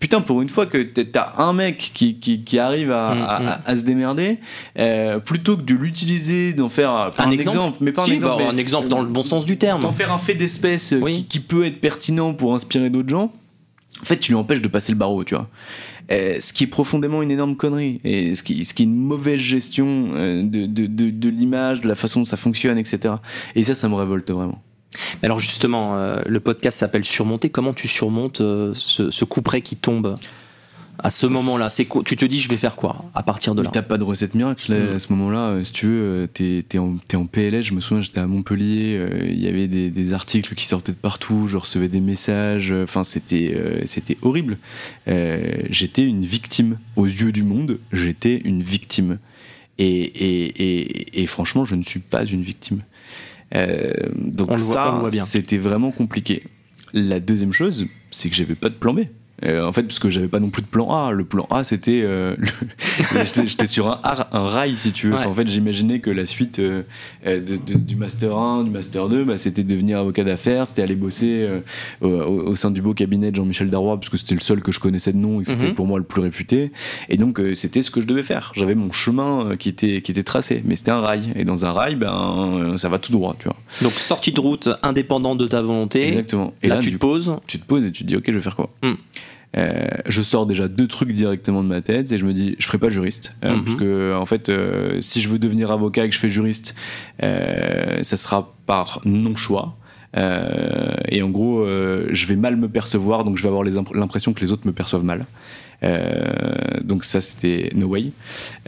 Putain, pour une fois que t'as un mec qui, qui, qui arrive à, mmh, à, à, se démerder, euh, plutôt que de l'utiliser, d'en faire un, exemple, mais pas un exemple, bah, un exemple dans le bon sens du terme, d'en faire un fait d'espèce euh, qui, peut être pertinent pour inspirer d'autres gens. En fait, tu lui empêches de passer le barreau, tu vois. Euh, ce qui est profondément une énorme connerie et ce qui, ce qui est une mauvaise gestion de, de, de, l'image, de la façon dont ça fonctionne, etc. Et ça, ça me révolte vraiment. Alors justement, le podcast s'appelle Surmonter. Comment tu surmontes ce, ce coup près qui tombe? À ce moment-là c'est quoi Tu te dis, je vais faire quoi à partir de là T'as pas de recette miracle mm. à ce moment-là. Euh, si tu veux, euh, t'es es en, es en PLS. Je me souviens, j'étais à Montpellier. Euh, il y avait des, des, articles qui sortaient de partout. Je recevais des messages. Enfin, c'était c'était horrible. j'étais une victime aux yeux du monde. J'étais une victime. Et, et, et, et, franchement, je ne suis pas une victime. donc ça, c'était vraiment compliqué. La deuxième chose, c'est que j'avais pas de plan B. Euh, en fait, parce que j'avais pas non plus de plan A. Le plan A, c'était. Euh, J'étais sur un, un, rail, si tu veux. en fait, j'imaginais que la suite euh, de, de, du Master 1, du Master 2, bah, c'était devenir avocat d'affaires, c'était aller bosser au, au, sein du beau cabinet de Jean-Michel Darrois, parce que c'était le seul que je connaissais de nom et que c'était mhm. pour moi le plus réputé. Et donc, c'était ce que je devais faire. J'avais mon chemin qui, était, qui était tracé, mais c'était un rail. Et dans un rail, ben, ça va tout droit, tu vois. Donc, sortie de route indépendante de ta volonté. Exactement. Et là, tu te poses. Tu te poses et tu te dis, ok, je vais faire quoi? Hmm. Euh, je sors déjà deux trucs directement de ma tête et je me dis je ferai pas juriste euh, mhm. parce que en fait euh, si je veux devenir avocat et que je fais juriste ça sera par non choix Euh, et en gros, je vais mal me percevoir, donc je vais avoir l'impression que les autres me perçoivent mal. Euh, donc ça, c'était No Way.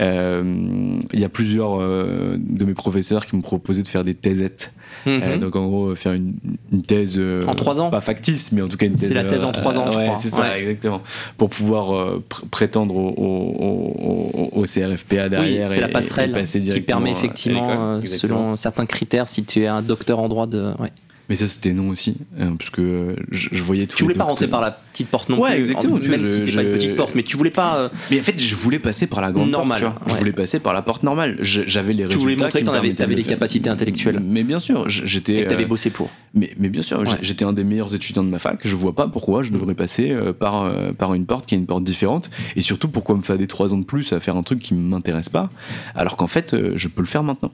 Euh, Il y a plusieurs euh, de mes professeurs qui m'ont proposé de faire des thèsettes. Euh, Mhm. donc en gros, faire une, une thèse... En trois ans Pas factice, mais en tout cas une thèse... C'est la thèse en trois ans, je ouais, crois. c'est ça, Ouais. exactement. Pour pouvoir pr- prétendre au, au, au- au CRFPA Oui, derrière. c'est la passerelle et qui permet effectivement, selon certains critères, si tu es un docteur en droit de. ouais. Mais ça, c'était non aussi, hein, parce que je, je voyais tout. Tu voulais pas rentrer par la petite porte non Ouais, plus, exactement, en- tu même si je- c'est pas une je- petite porte, mais tu voulais pas. euh, Mais en fait, je voulais passer par la grande porte. tu vois. ouais. Je voulais passer par la porte normale. Je- J'avais les Tu résultats. voulais montrer que avais- t'avais de les le faire. capacités intellectuelles. Mais bien sûr, j'étais. et t'avais euh, bossé pour. Mais, mais bien sûr, Ouais. j'étais un des meilleurs étudiants de ma fac. Je vois pas pourquoi je devrais passer euh, par, euh, par une porte qui est une porte différente. Et surtout, pourquoi me faire des trois ans de plus à faire un truc qui m'intéresse pas, alors qu'en fait, euh, je peux le faire maintenant.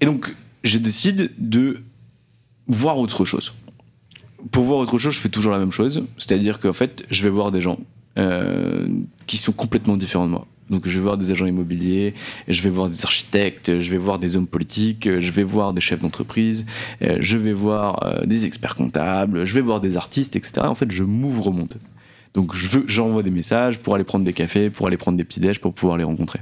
Et donc, j'ai décidé de voir autre chose. Pour voir autre chose, je fais toujours la même chose. C'est-à-dire qu'en fait, je vais voir des gens euh, qui sont complètement différents de moi. Donc je vais voir des agents immobiliers, je vais voir des architectes, je vais voir des hommes politiques, je vais voir des chefs d'entreprise, euh, je vais voir euh, des experts comptables, je vais voir des artistes, etc. En fait, je m'ouvre au monde. Donc j'envoie des messages pour aller prendre des cafés, pour aller prendre des petits déj, pour pouvoir les rencontrer.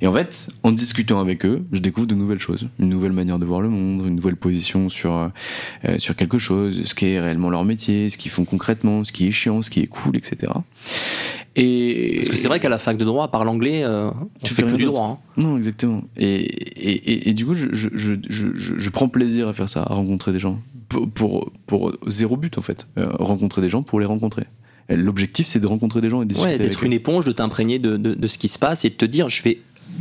Et en fait, en discutant avec eux, je découvre de nouvelles choses, une nouvelle manière de voir le monde, une nouvelle position sur euh, sur quelque chose, ce qui est réellement leur métier, ce qu'ils font concrètement, ce qui est chiant, ce qui est cool, etc. Et Parce que c'est vrai qu'à la fac de droit, par l'anglais, euh, tu fais rien du droit. hein. Non, exactement. Et, et, et, du coup, je, je, je, je, je- je prends plaisir à faire ça, à rencontrer des gens. Pour, pour, pour zéro but, en fait. Euh, rencontrer des gens pour les rencontrer. Et L'objectif, c'est de rencontrer des gens et de discuter Ouais, d'être eux. une éponge, de t'imprégner de, de, de ce qui se passe et de te dire, je vais,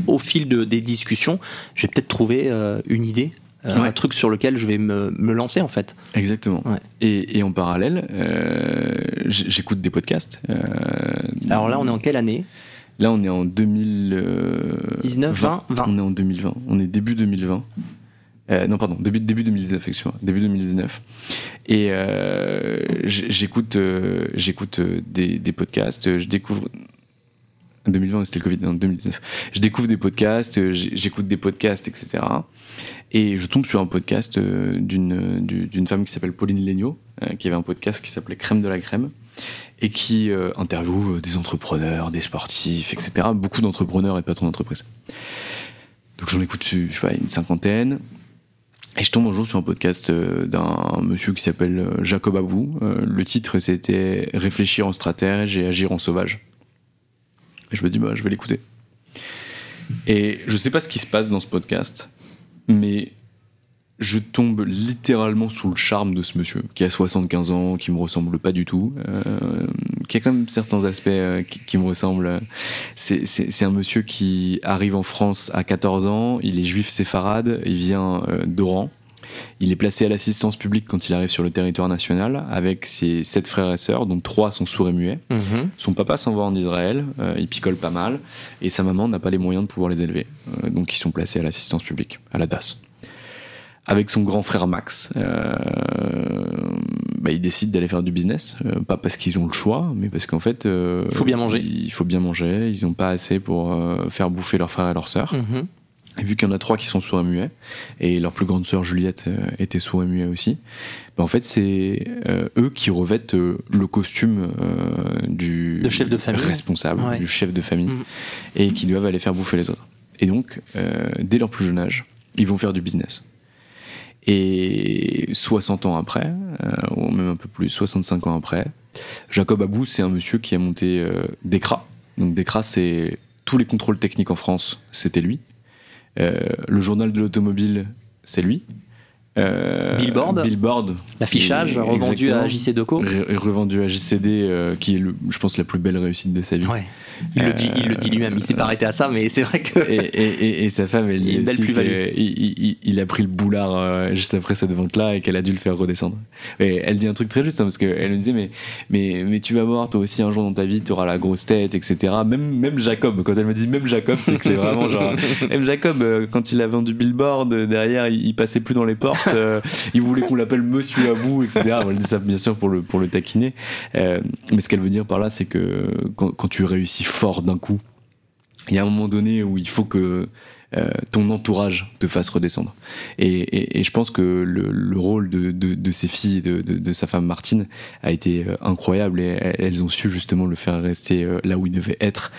au fil de, des discussions, je vais peut-être trouver euh, une idée, euh, Ouais. un truc sur lequel je vais me, me lancer en fait. Exactement. Ouais. Et, et en parallèle, euh, j'écoute des podcasts. Euh, Alors là, on est en quelle année? Là, on est en 2019, 19, 20, 20. On est en 2020. On est début 2020. Euh, non, pardon, début, début 2019, excuse-moi. Début 2019. Et euh, j'écoute euh, des, des podcasts. Je découvre. 2020, c'était le Covid, non, 2019. Je découvre des podcasts, j'écoute des podcasts, etc. Et je tombe sur un podcast d'une du- d'une femme qui s'appelle Pauline Legnaud, qui avait un podcast qui s'appelait Crème de la crème, et qui interviewe des entrepreneurs, des sportifs, etc. Beaucoup d'entrepreneurs et de patrons d'entreprise. Donc j'en écoute, je sais pas, une cinquantaine. Et je tombe un jour sur un podcast euh, d'un monsieur qui s'appelle euh, Jacob Abou. Euh, le titre c'était Réfléchir en stratège et agir en sauvage. Et je me dis, bah, je vais l'écouter. Et je sais pas ce qui se passe dans ce podcast, mais je tombe littéralement sous le charme de ce monsieur, qui a 75 ans, qui me ressemble pas du tout, euh, qui a quand même certains aspects euh, qui, qui me ressemblent. C'est- un monsieur qui arrive en France à 14 ans, il est juif séfarade, il vient euh, d'Oran. Il est placé à l'assistance publique quand il arrive sur le territoire national avec ses sept frères et sœurs, dont trois sont sourds et muets. Mhm. Son papa s'en va en Israël, euh, il picole pas mal, et sa maman n'a pas les moyens de pouvoir les élever. Euh, donc ils sont placés à l'assistance publique, à la DAS. Avec son grand frère Max, euh, bah, ils décident d'aller faire du business, euh, pas parce qu'ils ont le choix, mais parce qu'en fait... euh, Il faut bien manger. Il faut bien manger, ils n'ont pas assez pour faire bouffer leurs frères et leurs sœurs. Mhm. Et vu qu'il y en a trois qui sont sourds et muets, et leur plus grande sœur Juliette était sourd et muet aussi, bah en fait c'est euh, eux qui revêtent euh, le costume euh, du De chef de famille. responsable, Ouais. du chef de famille, Mhm. et qui doivent aller faire bouffer les autres. Et donc, dès leur plus jeune âge, ils vont faire du business. Et 60 ans après, euh, ou même un peu plus, 65 ans après, Jacob Abou, c'est un monsieur qui a monté euh, Decra. Donc Decra, c'est tous les contrôles techniques en France, c'était lui. Euh, le journal de l'automobile, c'est lui. Euh, Billboard. Billboard. L'affichage revendu à. JC Deco. Re- revendu à JCD, euh, qui est, le- je pense, la plus belle réussite de sa vie. Ouais. Il, le dit, il le dit lui-même. Il s'est pas arrêté à ça, mais c'est vrai que. Et, et- et- et sa femme, elle dit belle qu'il- il, il- il a pris le boulard euh, juste après cette vente-là et qu'elle a dû le faire redescendre. Et elle dit un truc très juste, hein, parce qu'elle me disait, mais, mais, mais tu vas voir, toi aussi, un jour dans ta vie, tu auras la grosse tête, etc. Même, même Jacob, quand elle me dit même Jacob, c'est que c'est vraiment genre... Même Jacob, euh, quand il a vendu Billboard, euh, derrière, il, il passait plus dans les portes, euh, il voulait qu'on l'appelle Monsieur Abou, etc. Elle dit ça, bien sûr, pour le, pour le taquiner. Euh, mais ce qu'elle veut dire par là, c'est que quand, quand tu réussis fort d'un coup, il y a un moment donné où il faut que euh, ton entourage te fasse redescendre. Et, et, je pense que le, le rôle de, de, de, ces filles, de, de, de, sa femme Martine, a été euh, incroyable et elles ont su justement le faire rester euh, là où il devait être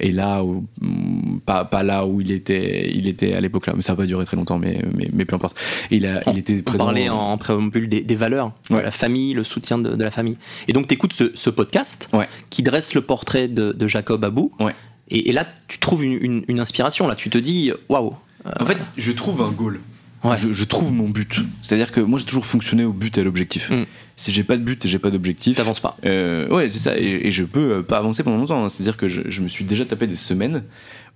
et là où mm, pas, pas là où il était il était à l'époque là mais ça va pas durer très longtemps mais mais, mais peu importe il a il était présent on parlait en, préambule des, des valeurs la famille le soutien de, la famille et donc tu écoutes ce, ce podcast ouais. qui dresse le portrait de, de Jacob Abou ouais. Et, là, tu trouves une, inspiration. Là, tu te dis, waouh. En fait, je trouve un goal. Je, trouve mon but. C'est-à-dire que moi, j'ai toujours fonctionné au but et à l'objectif. Mm. Si j'ai pas de but et j'ai pas d'objectif, t'avances pas. Euh, ouais, c'est ça. Et, je peux euh, pas avancer pendant longtemps. Hein. C'est-à-dire que je, me suis déjà tapé des semaines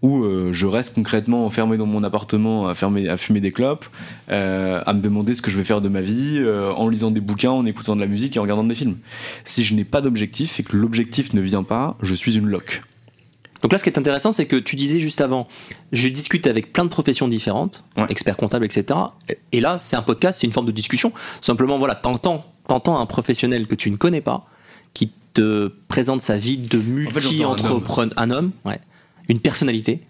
où euh, je reste concrètement enfermé dans mon appartement à, à fumer des clopes, à me demander ce que je vais faire de ma vie, en lisant des bouquins, en écoutant de la musique et en regardant des films. Si je n'ai pas d'objectif et que l'objectif ne vient pas, je suis une loque. Donc là, ce qui est intéressant, c'est que tu disais juste avant, je discute avec plein de professions différentes, experts comptables, etc. Et là, c'est un podcast, c'est une forme de discussion. Simplement, voilà, t'entends, t'entends un professionnel que tu ne connais pas, qui te présente sa vie de multi-entrepreneur, un, homme, ouais, une personnalité,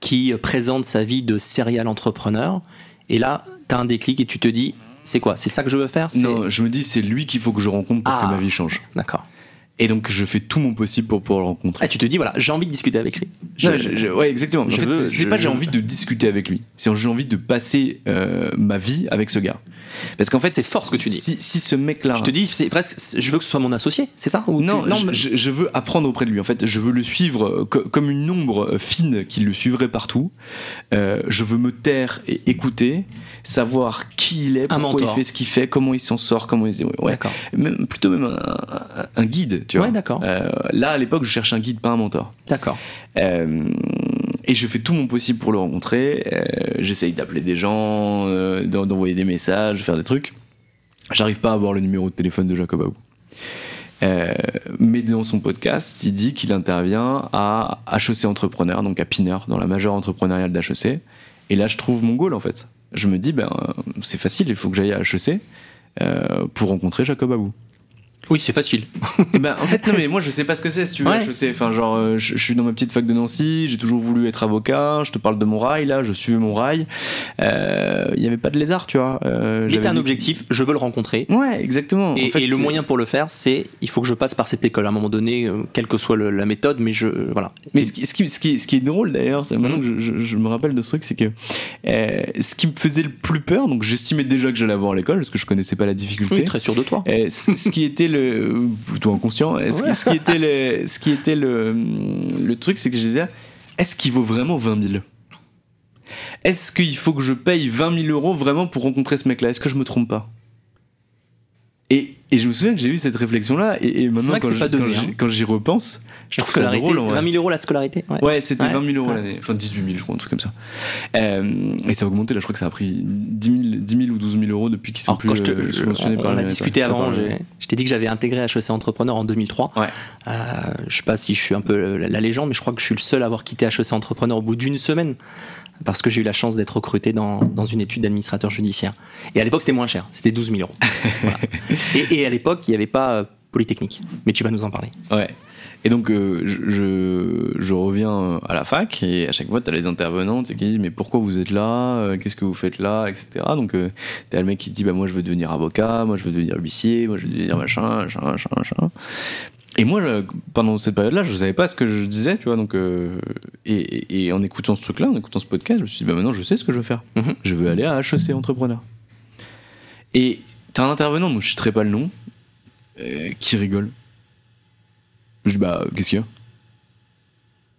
qui présente sa vie de serial entrepreneur. Et là, tu as un déclic et tu te dis, c'est quoi? C'est ça que je veux faire? Non, je me dis, c'est lui qu'il faut que je rencontre pour que ah, ma vie change. D'accord. Et donc je fais tout mon possible pour pouvoir le rencontrer. Ah, tu te dis voilà, j'ai envie de discuter avec lui. ouais, exactement. En fait, c'est pas j'ai envie de discuter avec lui, c'est j'ai envie de passer euh, ma vie avec ce gars. Parce qu'en fait, c'est fort ce que tu dis. Si, si ce mec-là, je te dis, c'est presque, je veux que ce soit mon associé, c'est ça ou Non, non je, je, veux apprendre auprès de lui. En fait, je veux le suivre euh, comme une ombre fine qui le suivrait partout. Euh, je veux me taire et écouter, savoir qui il est, pourquoi il fait ce qu'il fait, comment il s'en sort, comment il se débrouille. Ouais, même, plutôt même un, un guide, tu vois. Ouais, d'accord. Euh, là, à l'époque, je cherche un guide, pas un mentor. D'accord. Euh, et je fais tout mon possible pour le rencontrer. Euh, j'essaye d'appeler des gens, euh, d'envoyer des messages, faire des trucs. J'arrive pas à avoir le numéro de téléphone de Jacob Aou. Euh, mais dans son podcast, il dit qu'il intervient à HEC Entrepreneur, donc à Piner, dans la majeure entrepreneuriale d'HEC. Et là, je trouve mon goal en fait. Je me dis, ben, c'est facile, il faut que j'aille à HEC pour rencontrer Jacob Abou. Oui, c'est facile. ben, en fait, non, mais moi, je sais pas ce que c'est, si tu veux. Je sais, enfin, genre, euh, je, suis dans ma petite fac de Nancy, j'ai toujours voulu être avocat, je te parle de mon rail, là, je suivais mon rail. Il euh, n'y avait pas de lézard, tu vois. Euh, mais un objectif, je veux le rencontrer. Ouais, exactement. Et, le moyen pour le faire, c'est, il faut que je passe par cette école à un moment donné, euh, quelle que soit la méthode, mais je, voilà. Mais ce qui, ce qui, ce qui, ce qui est drôle, d'ailleurs, c'est maintenant mhm. que je, je, me rappelle de ce truc, c'est que ce qui me faisait le plus peur, donc j'estimais déjà que j'allais avoir à l'école, parce que je connaissais pas la difficulté. Oui, très sûr de toi. ce qui était le plutôt inconscient. Ce, qui, ce, qui, était le, ce qui était le, le truc, c'est que je disais, est-ce qu'il vaut vraiment 20 000 Est-ce qu'il faut que je paye 20 000 euros vraiment pour rencontrer ce mec-là? Est-ce que je me trompe pas? Et, et, je me souviens que j'ai eu cette réflexion-là, et, maintenant, hein. quand j'y repense, je trouve ça drôle. 20 000 euros la scolarité Ouais, c'était 20 000 euros l'année, enfin 18 000, je crois, un truc comme ça. Euh, et ça a augmenté, là, je crois que ça a pris 10 000, ou 12 000 euros depuis qu'ils sont plus euh, subventionnés par On a discuté avant, je t'ai dit que j'avais intégré HEC Entrepreneur en 2003. Ouais. Euh, je sais pas si je suis un peu la légende, mais je crois que je suis le seul à avoir quitté HEC Entrepreneur au bout d'une semaine parce que j'ai eu la chance d'être recruté dans, dans une étude d'administrateur judiciaire. Et à l'époque, c'était moins cher, c'était 12 000 euros. et, et, à l'époque, il n'y avait pas euh, Polytechnique. Mais tu vas nous en parler. Ouais. Et donc, euh, je, je, reviens à la fac et à chaque fois, tu as les intervenantes qui disent Mais pourquoi vous êtes là euh, Qu'est-ce que vous faites là Etc. Donc, tu as le mec qui dit bah, Moi, je veux devenir avocat, moi, je veux devenir huissier, moi, je veux devenir machin, machin, machin, machin. Et moi, pendant cette période-là, je ne savais pas ce que je disais, tu vois. Donc, euh, et, et, en écoutant ce truc-là, en écoutant ce podcast, je me suis dit, bah maintenant, je sais ce que je veux faire. Mhm. Je veux aller à HEC Entrepreneur. Et t'as un intervenant, dont je ne citerai pas le nom, euh, qui rigole. Je dis, bah, qu'est-ce qu'il y a?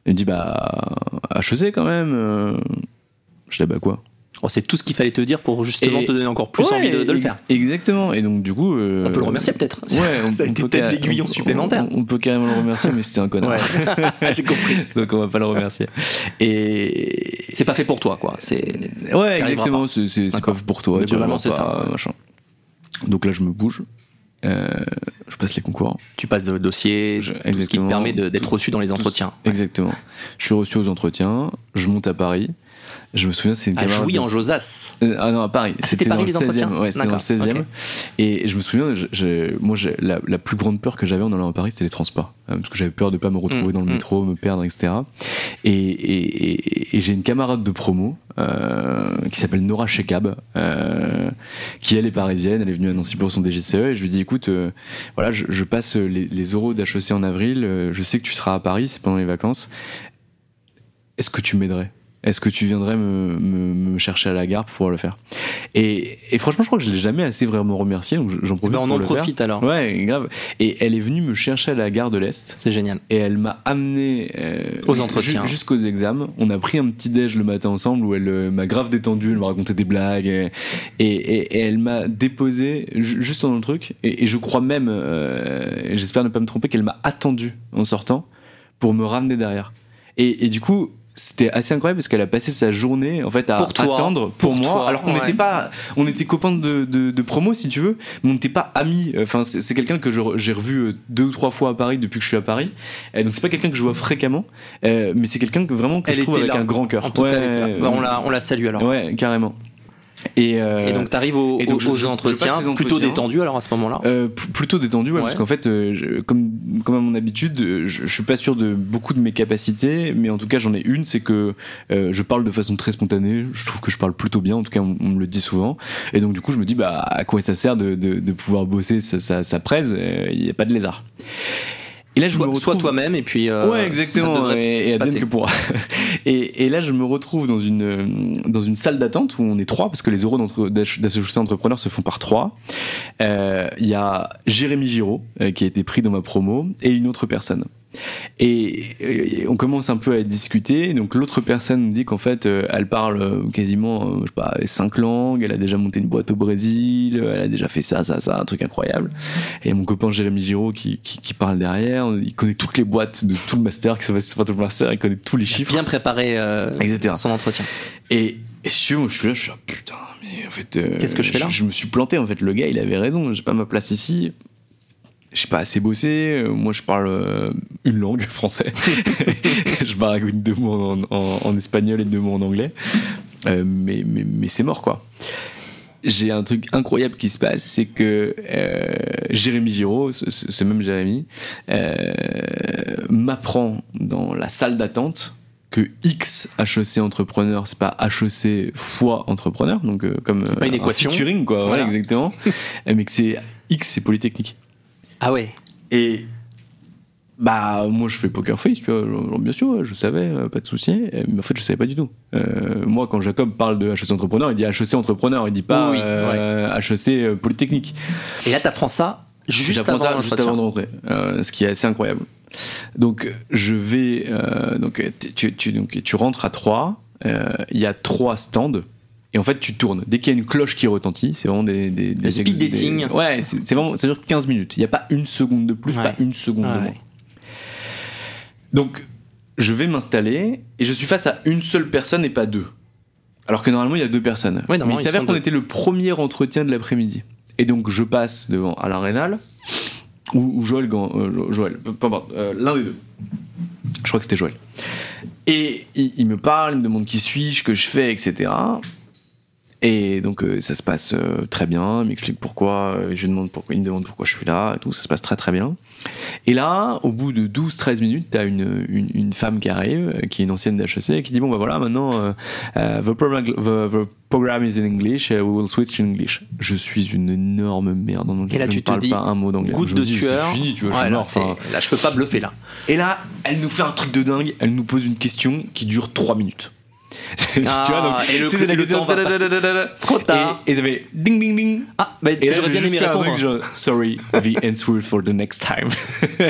Il me dit, bah, HEC quand même. Euh. Je dis, bah, quoi? Oh, c'est tout ce qu'il fallait te dire pour justement te donner encore plus envie de, le faire. Exactement. Et donc, du coup. Euh, on peut le remercier peut-être. Ouais, ça a été peut-être l'aiguillon supplémentaire. On, peut carrément le remercier, mais c'était un connard. Ouais. J'ai compris. donc, on va pas le remercier. Et. C'est pas fait pour toi, quoi. C'est. Ouais, exactement. C'est pas fait pour toi. vraiment, c'est ça. Machin. Donc là, je me bouge. Euh, je passe les concours. Tu passes de dossier, je, tout ce qui te permet d'être reçu dans les entretiens. Exactement. Je suis reçu aux entretiens, je monte à Paris. Je me souviens, c'est une À. Jouy de- en Josas. Euh, ah non, à Paris. Ah, c'était dans Paris, le les entretiens 16e. Ouais, c'était dans le D'accord, 16e. ok. Et je me souviens, je, je- moi, la, la plus grande peur que j'avais en allant à Paris, c'était les transports. Euh, parce que j'avais peur de pas me retrouver Mm, dans le mm. métro, me perdre, etc. Et, et- et- et j'ai une camarade de promo euh, qui s'appelle Nora Shekab, qui elle est parisienne, elle est venue à Nancy pour son DGCE, et je lui dis écoute, voilà, je, je passe les, les euros d'HEC en avril, je sais que tu seras à Paris, c'est pendant les vacances. Est-ce que tu m'aiderais? Est-ce que tu viendrais me, me- me chercher à la gare pour pouvoir le faire? Et, et franchement, je crois que je l'ai jamais assez vraiment remercié, donc j'en Eh profite ben, on pour en le faire. profite alors. Ouais, grave. Et elle est venue me chercher à la gare de l'Est C'est génial. et elle m'a amené euh, Aux entretiens. ju- jusqu'aux examens. On a pris un petit déj le matin ensemble où elle euh, m'a grave détendu, elle m'a raconté des blagues et, et- et- et elle m'a déposé ju- juste dans le truc. Et, je crois même, euh, j'espère ne pas me tromper, qu'elle m'a attendu en sortant pour me ramener derrière. Et, et du coup. C'était assez incroyable parce qu'elle a passé sa journée en fait à Pour toi. attendre pour, Pour moi toi, alors qu'on ouais. n'était pas on était copains de, de, de promo si tu veux mais on n'était pas amis enfin c'est quelqu'un que j'ai revu euh, deux ou trois fois à Paris depuis que je suis à Paris euh, donc c'est pas quelqu'un que je vois fréquemment, euh, mais c'est quelqu'un que vraiment que Elle je trouve avec là. un grand cœur. Ouais. Bah, on, la, on la salue alors. ouais, carrément. Et, euh, Et donc t'arrives au- et donc, aux, je- je- entretiens, plutôt détendu alors à ce moment-là? euh, plutôt détendu, ouais, Ouais. parce qu'en fait, euh, je- comme, comme à mon habitude, euh, je, je suis pas sûr de beaucoup de mes capacités, mais en tout cas, j'en ai une, c'est que euh, je parle de façon très spontanée. Je trouve que je parle plutôt bien, en tout cas, on, on me le dit souvent. Et donc, du coup, je me dis, bah, à quoi ça sert de, de, de pouvoir bosser sa, sa, sa presse? Il n'y a pas de lézard. Et là, je me retrouve- toi-même et puis. euh, ouais, exactement. Et, et que pourra. Et, et là, je me retrouve dans une, dans une salle d'attente où on est trois, parce que les euros d'association entrepreneurs se font par trois. Euh, Il y a Jérémy Giraud, euh, qui a été pris dans ma promo, et une autre personne. Et, et on commence un peu à discuter. Donc l'autre personne nous dit qu'en fait, euh, elle parle euh, quasiment, euh, je sais pas, cinq langues. Elle a déjà monté une boîte au Brésil. Elle a déjà fait ça, ça, ça, un truc incroyable. Et mon copain Jérémy Giraud qui, qui, qui parle derrière. Il connaît toutes les boîtes de tout le master, qui se tout le master. Il connaît tous les chiffres. Bien préparé euh, Etc. son entretien. Et, et si tu veux, moi, je suis là, je suis là, putain, mais en fait. euh, Qu'est-ce que je fais là? je, me suis planté, en fait. Le gars, il avait raison. J'ai pas ma place ici. J'ai pas assez bossé. Euh, Moi, je parle euh, une langue, français. je parle avec deux mots en, en- en espagnol et deux mots en anglais. Euh, mais mais, mais c'est mort, quoi. J'ai un truc incroyable qui se passe, c'est que euh, Jérémy Giraud, ce, même Jérémy, euh, m'apprend dans la salle d'attente que X HEC entrepreneur, c'est pas HEC fois entrepreneur, donc comme C'est pas une euh, un équation. featuring, quoi, Voilà. ouais, exactement, mais que c'est X, c'est Polytechnique. Ah ouais. Et bah moi je fais poker face, tu vois, genre, bien sûr, je savais, euh, pas de souci, euh, mais en fait je savais pas du tout. Euh, moi quand Jacob parle de HEC entrepreneur, il dit HEC entrepreneur, il dit pas Oui, euh, HEC Polytechnique. Et là t'apprends ça juste avant ça juste avant de rentrer, euh, ce qui est assez incroyable. Donc je vais, donc tu, tu, tu- donc tu rentres à 3, il y a trois stands. Et en fait, tu tournes. Dès qu'il y a une cloche qui retentit, c'est vraiment des. des, Le speed dating. Ouais, c'est vraiment. Ça dure 15 minutes. Il n'y a pas une seconde de plus, Ouais. pas une seconde de moins. Donc, je vais m'installer et je suis face à une seule personne et pas deux. Alors que normalement, il y a deux personnes. Ouais, Mais il s'avère qu'on deux. était le premier entretien de l'après-midi. Et donc, je passe devant Alain Rénal ou, ou Joël, euh, Jo- Joël, peu importe, euh, l'un des deux. Je crois que c'était Joël. Et il, il me parle, il me demande qui suis-je, que je fais, etc. Et donc euh, ça se passe euh, très bien, il m'explique pourquoi, euh, je lui demande pourquoi, il me demande pourquoi je suis là, et tout, ça se passe très très bien. Et là, au bout de 12-13 minutes, t'as une, une, une femme qui arrive, qui est une ancienne d'HEC, et qui dit, bon bah voilà, maintenant, the, program, the, the program is in English, uh, we will switch in English. Je suis une énorme merde en anglais, Et là, je tu ne te parle dis, pas un mot d'anglais. Goutte Je de sueur. Fini, tu vois, je Ouais, suis là, mort. là, je peux pas bluffer là. Et là, elle nous fait un truc de dingue, elle nous pose une question qui dure 3 minutes. tu vois, Ah, et le la le temps va passer. tadadadadada. Trop tard. Et, et ça fait ding ding ding. Ah, bah, Et j'aurais bien aimé répondre. genre, sorry, the answer for the next time.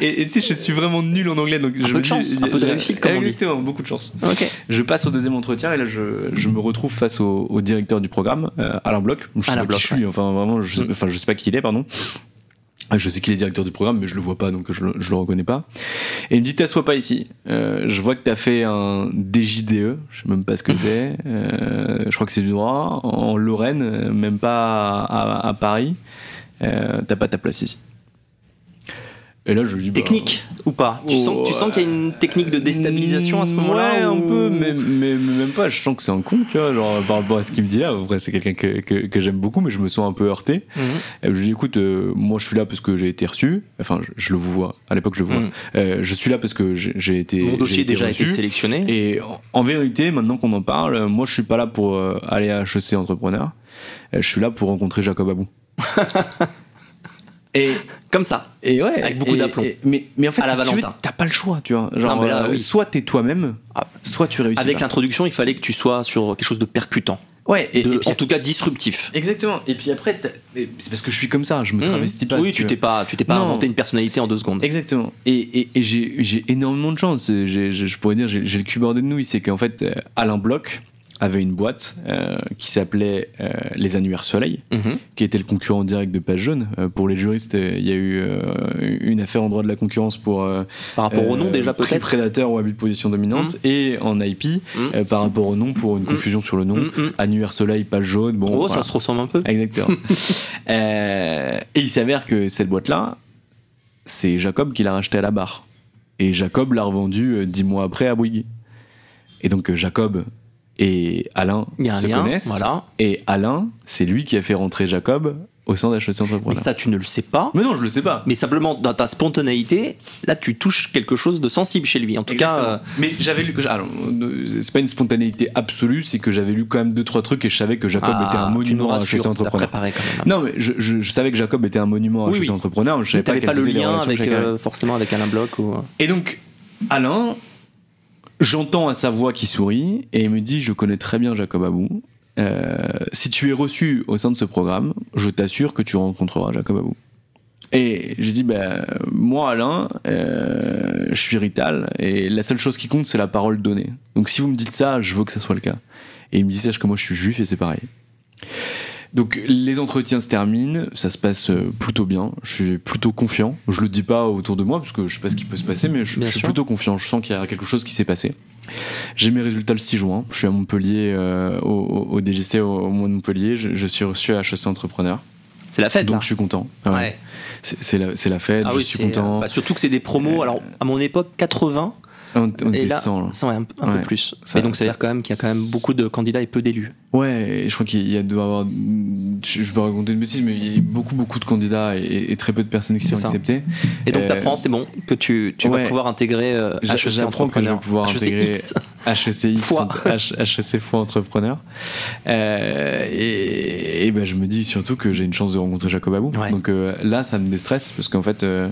et tu sais, je suis vraiment nul en anglais. Donc Un je peu me de dis- chance, un peu de réussite, comme on dit. Exactement, beaucoup de chance. Ok. Je passe au deuxième entretien et là, je, je me retrouve face au, au directeur du programme, euh, Alain Bloch. Je sais Alain pas Bloch, qui je suis, enfin vraiment, je, Mm. enfin, je sais pas qui il est, pardon. Ah, Je sais qu'il est directeur du programme, mais je le vois pas, donc je, le- je le reconnais pas. Et il me dit T'assois pas ici. Euh, je vois que t'as fait un DJDE, je sais même pas ce que c'est. Euh, je crois que c'est du droit. En Lorraine, euh, même pas à, à- à Paris. Euh, t'as pas ta place ici. Et là, je lui dis. bah, Technique ou pas Tu Oh, sens, tu sens qu'il y a une technique de déstabilisation à ce moment-là Ouais, un peu, mais, mais- mais même pas. Je sens que c'est un con, tu vois, genre par rapport à ce qu'il me dit là. En vrai, c'est quelqu'un que, que, que j'aime beaucoup, mais je me sens un peu heurté. Mhm. Et je lui dis, écoute, euh, moi, je suis là parce que j'ai été reçu. Enfin, je, je le vois. À l'époque, je le vois. Mhm. Euh, je suis là parce que j'ai été. Mon dossier a été déjà été reçu. sélectionné. Et en, en vérité, maintenant qu'on en parle, moi, je suis pas là pour euh, aller à HEC entrepreneur. Je suis là pour rencontrer Jacob Abou. et Comme ça. et ouais, Avec beaucoup d'aplomb. Mais, mais en fait, À la si tu veux, Valentin. t'as pas le choix, tu vois. Genre, Non, mais là, euh, oui. soit t'es toi-même, Ah. soit tu réussis. Avec l'introduction, il fallait que tu sois sur quelque chose de percutant. Ouais, et, De- et puis, en tout cas disruptif. exactement. Et puis après, c'est parce que je suis comme ça, je me Mhm. travestis pas. oui, tu t'es pas, tu t'es pas Non. inventé une personnalité en deux secondes. Exactement. Et, et, et j'ai énormément de chance. Je pourrais dire, j'ai j'ai le cul bordé de nouilles. C'est qu'en fait, euh, Alain Bloch avait une boîte euh, qui s'appelait euh, Les Annuaires Soleil, Mhm. qui était le concurrent direct de Page Jaune. Euh, pour les juristes, il y a eu une affaire en droit de la concurrence pour. Par rapport au nom déjà peut-être. prédateur ou abus de position dominante et en IP Mhm. par rapport au nom pour une Mhm. confusion sur le nom. Mhm, mhm. Annuaire Soleil, Page Jaune. Bon, Oh, voilà. ça se ressemble un peu. Exactement. Et il s'avère que cette boîte-là, c'est Jacob qui l'a racheté à la barre. Et Jacob l'a revendu euh, dix mois après à Bouygues. Et donc Jacob et Alain Il y a un se lien, connaissent. voilà. Et Alain, c'est lui qui a fait rentrer Jacob au sein d'HEC Mais Entrepreneur. ça, tu ne le sais pas. Mais non, je le sais pas. Mais simplement, dans ta spontanéité, là, tu touches quelque chose de sensible chez lui. En tout cas, euh, mais j'avais lu alors, euh, c'est pas une spontanéité absolue, c'est que j'avais lu quand même deux trois trucs et je savais que Jacob ah, était un monument à HEC Entrepreneur. préparé quand même. Non, mais je, je- je savais que Jacob était un monument à Oui, HEC oui. Entrepreneur, mais je savais Mais pas, pas le lien avec euh, forcément avec Alain Bloch ou. Et donc, Alain, j'entends à sa voix qui sourit et il me dit Je connais très bien Jacob Abou. Euh, si tu es reçu au sein de ce programme, je t'assure que tu rencontreras Jacob Abou. Et j'ai dit ben moi Alain, euh, je suis Rital et la seule chose qui compte c'est la parole donnée. Donc si vous me dites ça, je veux que ça soit le cas. Et il me dit sache que moi je suis juif et c'est pareil. Donc les entretiens se terminent, ça se passe euh, plutôt bien, je suis plutôt confiant. Je le dis pas autour de moi parce que je sais pas ce qui peut se passer, mais je, suis plutôt confiant. Je sens qu'il y a quelque chose qui s'est passé. J'ai mes résultats le 6 juin. Je suis à Montpellier, euh, au, au- au DGC au, au mois de Montpellier. Je, je suis reçu à HEC Entrepreneur. C'est la fête, Donc là. je suis content. Ouais. Ouais. C'est la, la fête, Ah je oui, suis c'est, content. euh, bah, surtout que c'est des promos. Alors, à mon époque, 80. On on et là, descend. là. 100, un, un Ouais. peu plus. Ça- et donc, ça- c'est-à-dire quand même qu'il y a quand même beaucoup de candidats et peu d'élus. Ouais, je crois qu'il y a doit avoir. Je, peux raconter une bêtise, mais il y a beaucoup, beaucoup de candidats et, et très peu de personnes qui sont acceptées. Et donc, Euh, t'apprends, c'est bon, que tu, tu ouais. vas pouvoir intégrer euh, HEC j'apprends que je vais Entrepreneur. pouvoir intégrer HECX. HECX, Foi. H- HEC Foi Entrepreneur. Euh, et et ben, je me dis surtout que j'ai une chance de rencontrer Jacob Abou. Ouais. Donc euh, là, ça me déstresse parce qu'en fait, euh,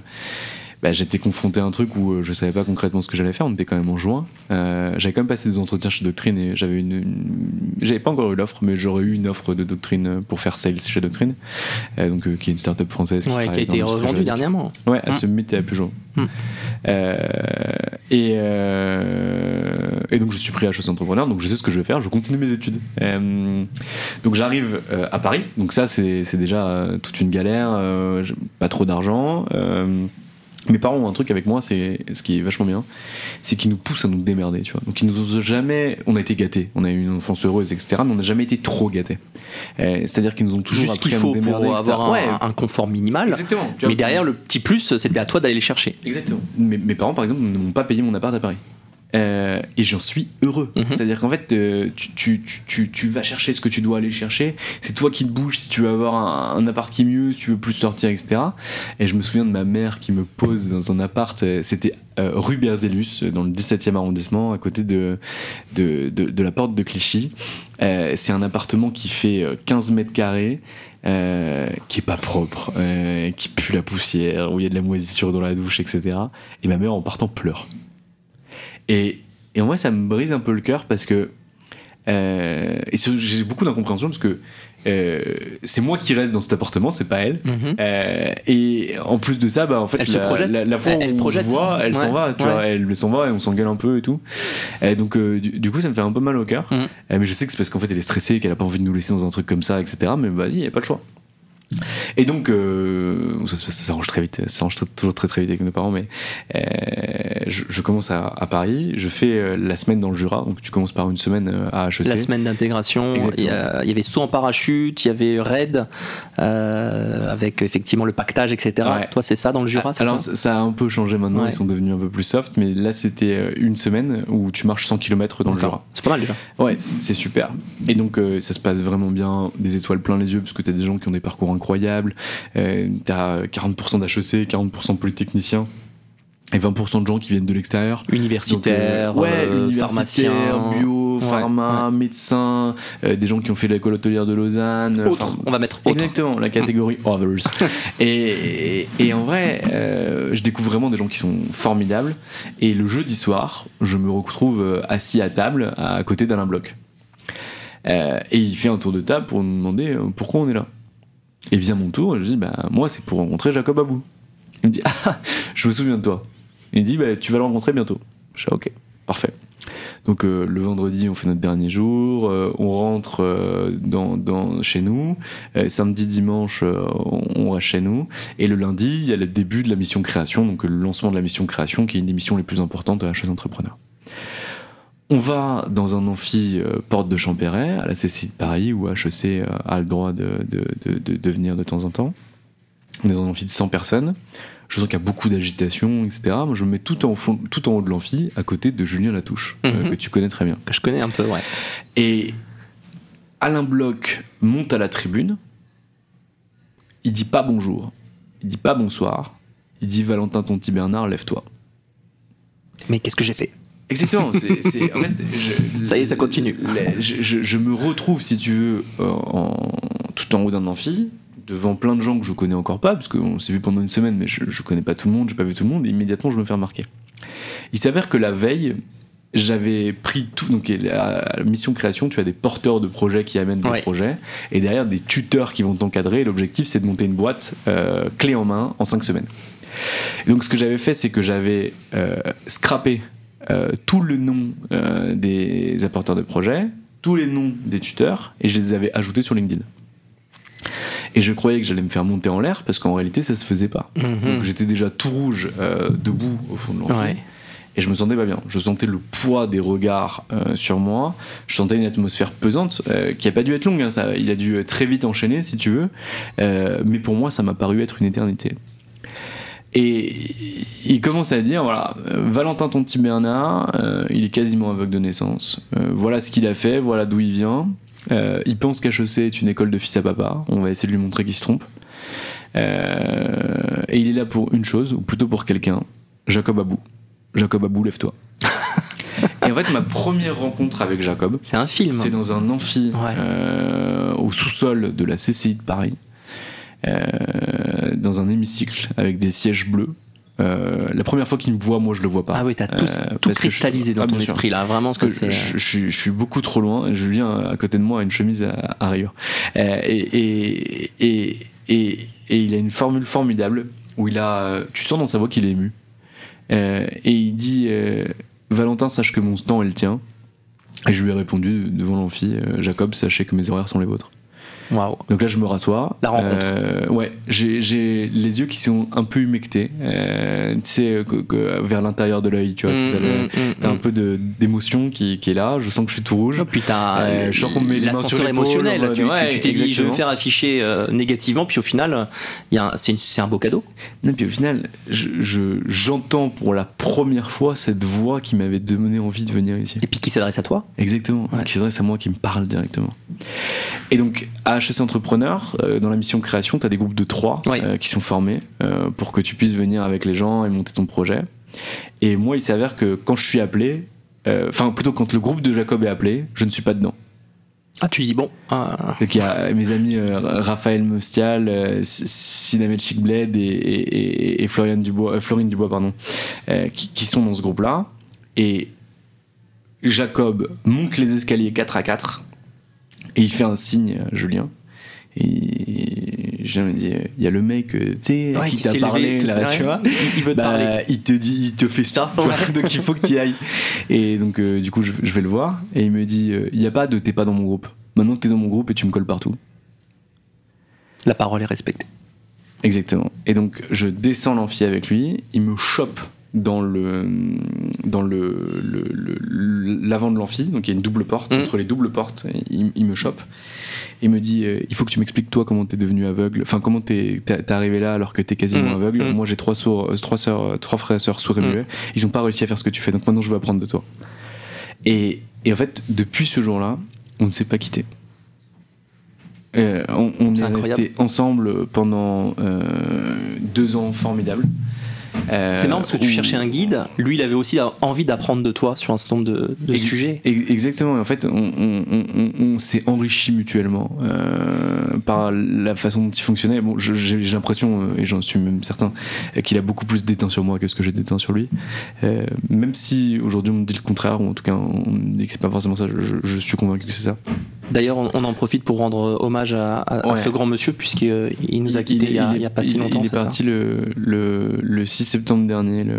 bah, j'étais confronté à un truc où euh, je savais pas concrètement ce que j'allais faire. On était quand même en juin. Euh, j'avais quand même passé des entretiens chez Doctrine et j'avais une, une- j'avais pas encore eu l'offre, mais j'aurais eu une offre de Doctrine pour faire sales chez Doctrine, Euh, donc euh, qui est une startup française qui, Ouais, qui a été dans l'industrie revendu juridique. dernièrement. Ouais, à Mm. Summit et à Peugeot. Mm. Euh, et, euh, et donc je suis pris à HEC Entrepreneur, donc je sais ce que je vais faire, je continue mes études. Euh, donc j'arrive euh, à Paris, donc ça c'est déjà euh, toute une galère, euh, pas trop d'argent. Mes parents ont un truc avec moi, c'est ce qui est vachement bien, c'est qu'ils nous poussent à nous démerder, tu vois. Donc ils nous ont jamais, on a été gâtés, on a eu une enfance heureuse, etc. Mais on n'a jamais été trop gâtés. Euh, C'est-à-dire qu'ils nous ont toujours Juste qu'il à faut nous pour démerder, etc. avoir un, Ouais, un confort minimal. exactement. Mais derrière, le petit plus, c'était à toi d'aller les chercher. Exactement. Mes, mes parents, par exemple, ne m'ont pas payé mon appart à Paris. Euh, et j'en suis heureux. Mhm. C'est-à-dire qu'en fait, euh, tu, tu, tu, tu, tu vas chercher ce que tu dois aller chercher. C'est toi qui te bouges si tu veux avoir un, un appart qui est mieux, si tu veux plus sortir, etc. Et je me souviens de ma mère qui me pose dans un appart. euh, C'était euh, rue Berzellus, euh, dans le 17e arrondissement, à côté de, de, de, de la porte de Clichy. C'est un appartement qui fait euh, 15 mètres carrés. euh, qui est pas propre, euh, qui pue la poussière, où il y a de la moisissure dans la douche, etc. Et ma mère en partant pleure. Et, et en vrai, ça me brise un peu le cœur parce que. euh, et j'ai beaucoup d'incompréhension parce que euh, c'est moi qui reste dans cet appartement, c'est pas elle. Mhm. Euh, et en plus de ça, bah, en fait, Elle se la, projette. la, la fois Elle- où elle projette. voit, elle s'en Ouais. va, tu Ouais. vois, elle s'en va et on s'engueule un peu et tout. Et donc, euh, du, du coup, ça me fait un peu mal au cœur. Mhm. Mais je sais que c'est parce qu'en fait, elle est stressée, qu'elle a pas envie de nous laisser dans un truc comme ça, etc. Mais vas-y, y a pas le choix. Et donc, euh, ça, ça, ça s'arrange très vite, ça s'arrange toujours très très vite avec nos parents, mais euh, je, je commence à, à Paris, je fais euh, la semaine dans le Jura, donc tu commences par une semaine à HEC. La semaine d'intégration, il, y avait saut en parachute, il y avait raid, avec effectivement le pactage, etc. Ouais. Toi, c'est ça dans le Jura, Alors ça a un peu changé maintenant, Ouais. ils sont devenus un peu plus soft, mais là c'était une semaine où tu marches 100 km dans le. Jura. C'est pas mal déjà. Ouais, c'est super. Et donc ça se passe vraiment bien, des étoiles plein les yeux, parce que t'as des gens qui ont des parcours incroyables, euh, t'as 40% d'HEC, 40% polytechniciens, et 20% de gens qui viennent de l'extérieur. Universitaire, Donc, euh, ouais, euh, universitaire, pharmacien, bio, Ouais, pharma, médecin, euh, des gens qui ont fait l'école hôtelière de Lausanne. Autre, on va mettre autre. Exactement, la catégorie others. Et, et, et en vrai, je découvre vraiment des gens qui sont formidables. Et le jeudi soir, je me retrouve assis à table à côté d'Alain Bloch. Et il fait un tour de table pour nous demander pourquoi on est là. Et vient mon tour, je dis bah, moi c'est pour rencontrer Jacob Abou. Il me dit ah, je me souviens de toi. Il dit bah, tu vas le rencontrer bientôt. Je dis ok, parfait. Donc euh, le vendredi, on fait notre dernier jour, euh, on rentre euh, dans, dans- chez nous. Samedi, dimanche, on, on reste chez nous. Et le lundi, il y a le début de la mission création, donc le lancement de la mission création, qui est une des missions les plus importantes de la chaise entrepreneur. On va dans un amphi euh, porte de Champéret, à la CCI de Paris, où HEC euh, a le droit de, de, de, venir de temps en temps. On est dans un amphi de 100 personnes. Je sens qu'il y a beaucoup d'agitation, etc. Moi, je me mets tout en, fond, tout en haut de l'amphi, à côté de Julien Latouche, euh, Mhm. que tu connais très bien. Que je connais un peu, ouais. Et Alain Bloch monte à la tribune. Il dit pas bonjour. Il dit pas bonsoir. Il dit Valentin Tonti Bernard, lève-toi. Mais qu'est-ce que j'ai fait? Exactement. c'est c'est- en fait, je- Ça y est, ça continue. Je, je- je me retrouve, si tu veux, euh, en- tout en haut d'un amphi, devant plein de gens que je connais encore pas, parce qu'on s'est vu pendant une semaine, mais je, je connais pas tout le monde, j'ai pas vu tout le monde, et immédiatement je me fais remarquer. Il s'avère que la veille, j'avais pris tout. Donc, à la mission création, tu as des porteurs de projets qui amènent des Ouais. projets, et derrière des tuteurs qui vont t'encadrer. Et L'objectif, c'est de monter une boîte euh, clé en main en 5 semaines. Et donc, ce que j'avais fait, c'est que j'avais euh, scrappé tout le nom euh, des apporteurs de projets, tous les noms des tuteurs, et je les avais ajoutés sur LinkedIn. Et je croyais que j'allais me faire monter en l'air, parce qu'en réalité, ça se faisait pas. Donc j'étais déjà tout rouge, euh, debout au fond de. Ouais. Et je me sentais pas bien. Je sentais le poids des regards euh, sur moi. Je sentais une atmosphère pesante euh, qui a pas dû être longue. hein, ça, il a dû très vite enchaîner, si tu veux. Euh, mais pour moi, ça m'a paru être une éternité. Et il commence à dire voilà, euh, Valentin Tonti Bernard, euh, il est quasiment aveugle de naissance. Euh, voilà ce qu'il a fait, voilà d'où il vient. Euh, il pense qu'HEC est une école de fils à papa. On va essayer de lui montrer qu'il se trompe. Et il est là pour une chose, ou plutôt pour quelqu'un Jacob Abou. Jacob Abou, lève-toi. et en fait, ma première rencontre avec Jacob, C'est un film. c'est dans un amphi Ouais. au sous-sol de la CCI de Paris, dans un hémicycle avec des sièges bleus. Euh, la première fois qu'il me voit, moi je le vois pas. Ah oui, t'as tout, Euh, tout je- cristallisé dans Ah, ton esprit là. Vraiment, Parce ça que c'est. je, je suis- je suis beaucoup trop loin. Julien, à côté de moi, a une chemise à, à rayures. Euh, et, et, et, et, et il a une formule formidable où il a. euh, Tu sens dans sa voix qu'il est ému. Euh, et il dit euh, Valentin, sache que mon temps est le tien. Et je lui ai répondu devant l'amphi euh, Jacob, sachez que mes horaires sont les vôtres. Waouh. Donc là, je me rassois. La rencontre. Euh, ouais, j'ai les yeux qui sont un peu humectés. Euh, tu sais, vers l'intérieur de l'œil, tu vois. Mmh, mmh, mmh, T'as un mmh. peu d'émotion qui, qui est là. Je sens que je suis tout rouge. Puis t'as Euh, je sens qu'on me met l'ascenseur émotionnel. Tu ouais, t'es dit, je vais me faire afficher euh, négativement, puis au final, un- c'est un beau cadeau. Non, puis au final, je- je- j'entends pour la première fois cette voix qui m'avait donné envie de venir ici. Et puis qui s'adresse à toi. Exactement, Ouais. qui s'adresse à moi, qui me parle directement. Et donc, à HEC Entrepreneur, euh, dans la mission création, tu as des groupes de trois euh, qui sont formés euh, pour que tu puisses venir avec les gens et monter ton projet. Et moi, il s'avère que quand je suis appelé, enfin plutôt quand le groupe de Jacob est appelé, je ne suis pas dedans. Ah, tu dis bon. ah, Donc il y a mes amis Raphaël Mostial, Sinamel Chicbled et, et, et, et Florian Dubois, Florine Dubois pardon, qui, qui sont dans ce groupe-là. Et Jacob monte les escaliers 4 à 4 et il fait un signe à Julien. Et je me dis, il y a le mec, euh, tu sais, Ouais, qui qui t'a parlé levé, là, tu vois. il- veut te Bah, parler. Il te dit, il te fait ça, tu vois, donc il faut que tu y ailles. Et donc, euh, du coup, je, je vais le voir et il me dit, euh, il n'y a pas de t'es pas dans mon groupe. Maintenant, t'es dans mon groupe et tu me colles partout. La parole est respectée. Exactement. Et donc, je descends l'amphi avec lui, il me chope dans le dans le l'avant de l'amphi donc il y a une double porte Mhm. entre les doubles portes il, il me chope. Et me dit euh, il faut que tu m'expliques toi comment t'es devenu aveugle. Enfin comment t'es t'es arrivé là alors que t'es quasiment Mhm. aveugle. Mhm. moi j'ai trois sourds euh, trois sœurs euh, trois frères et sœurs sourds et muets ils ont pas réussi à faire ce que tu fais donc maintenant je veux apprendre de toi. Et, et en fait depuis ce jour-là on ne s'est pas quitté. Euh, on, on est resté ensemble pendant euh, deux ans formidables Euh, C'est marrant parce que tu cherchais un guide. Lui, il avait aussi envie d'apprendre de toi sur un certain nombre de, de Ex- sujets. ex- Exactement. En fait, on, on- on- on- on s'est enrichi mutuellement euh, par la façon dont il fonctionnait. Bon, j'ai l'impression, euh, et j'en suis même certain, qu'il a beaucoup plus d'éteint sur moi que ce que j'ai d'éteint sur lui. Euh, même si aujourd'hui on me dit le contraire, ou en tout cas on me dit que c'est pas forcément ça, je, je- je suis convaincu que c'est ça. D'ailleurs, on, on en profite pour rendre hommage à, à- à Ouais. ce grand monsieur puisqu'il euh, nous a quittés il, y a, il y a pas si longtemps. Il est parti le, le, le 6 septembre dernier. Le...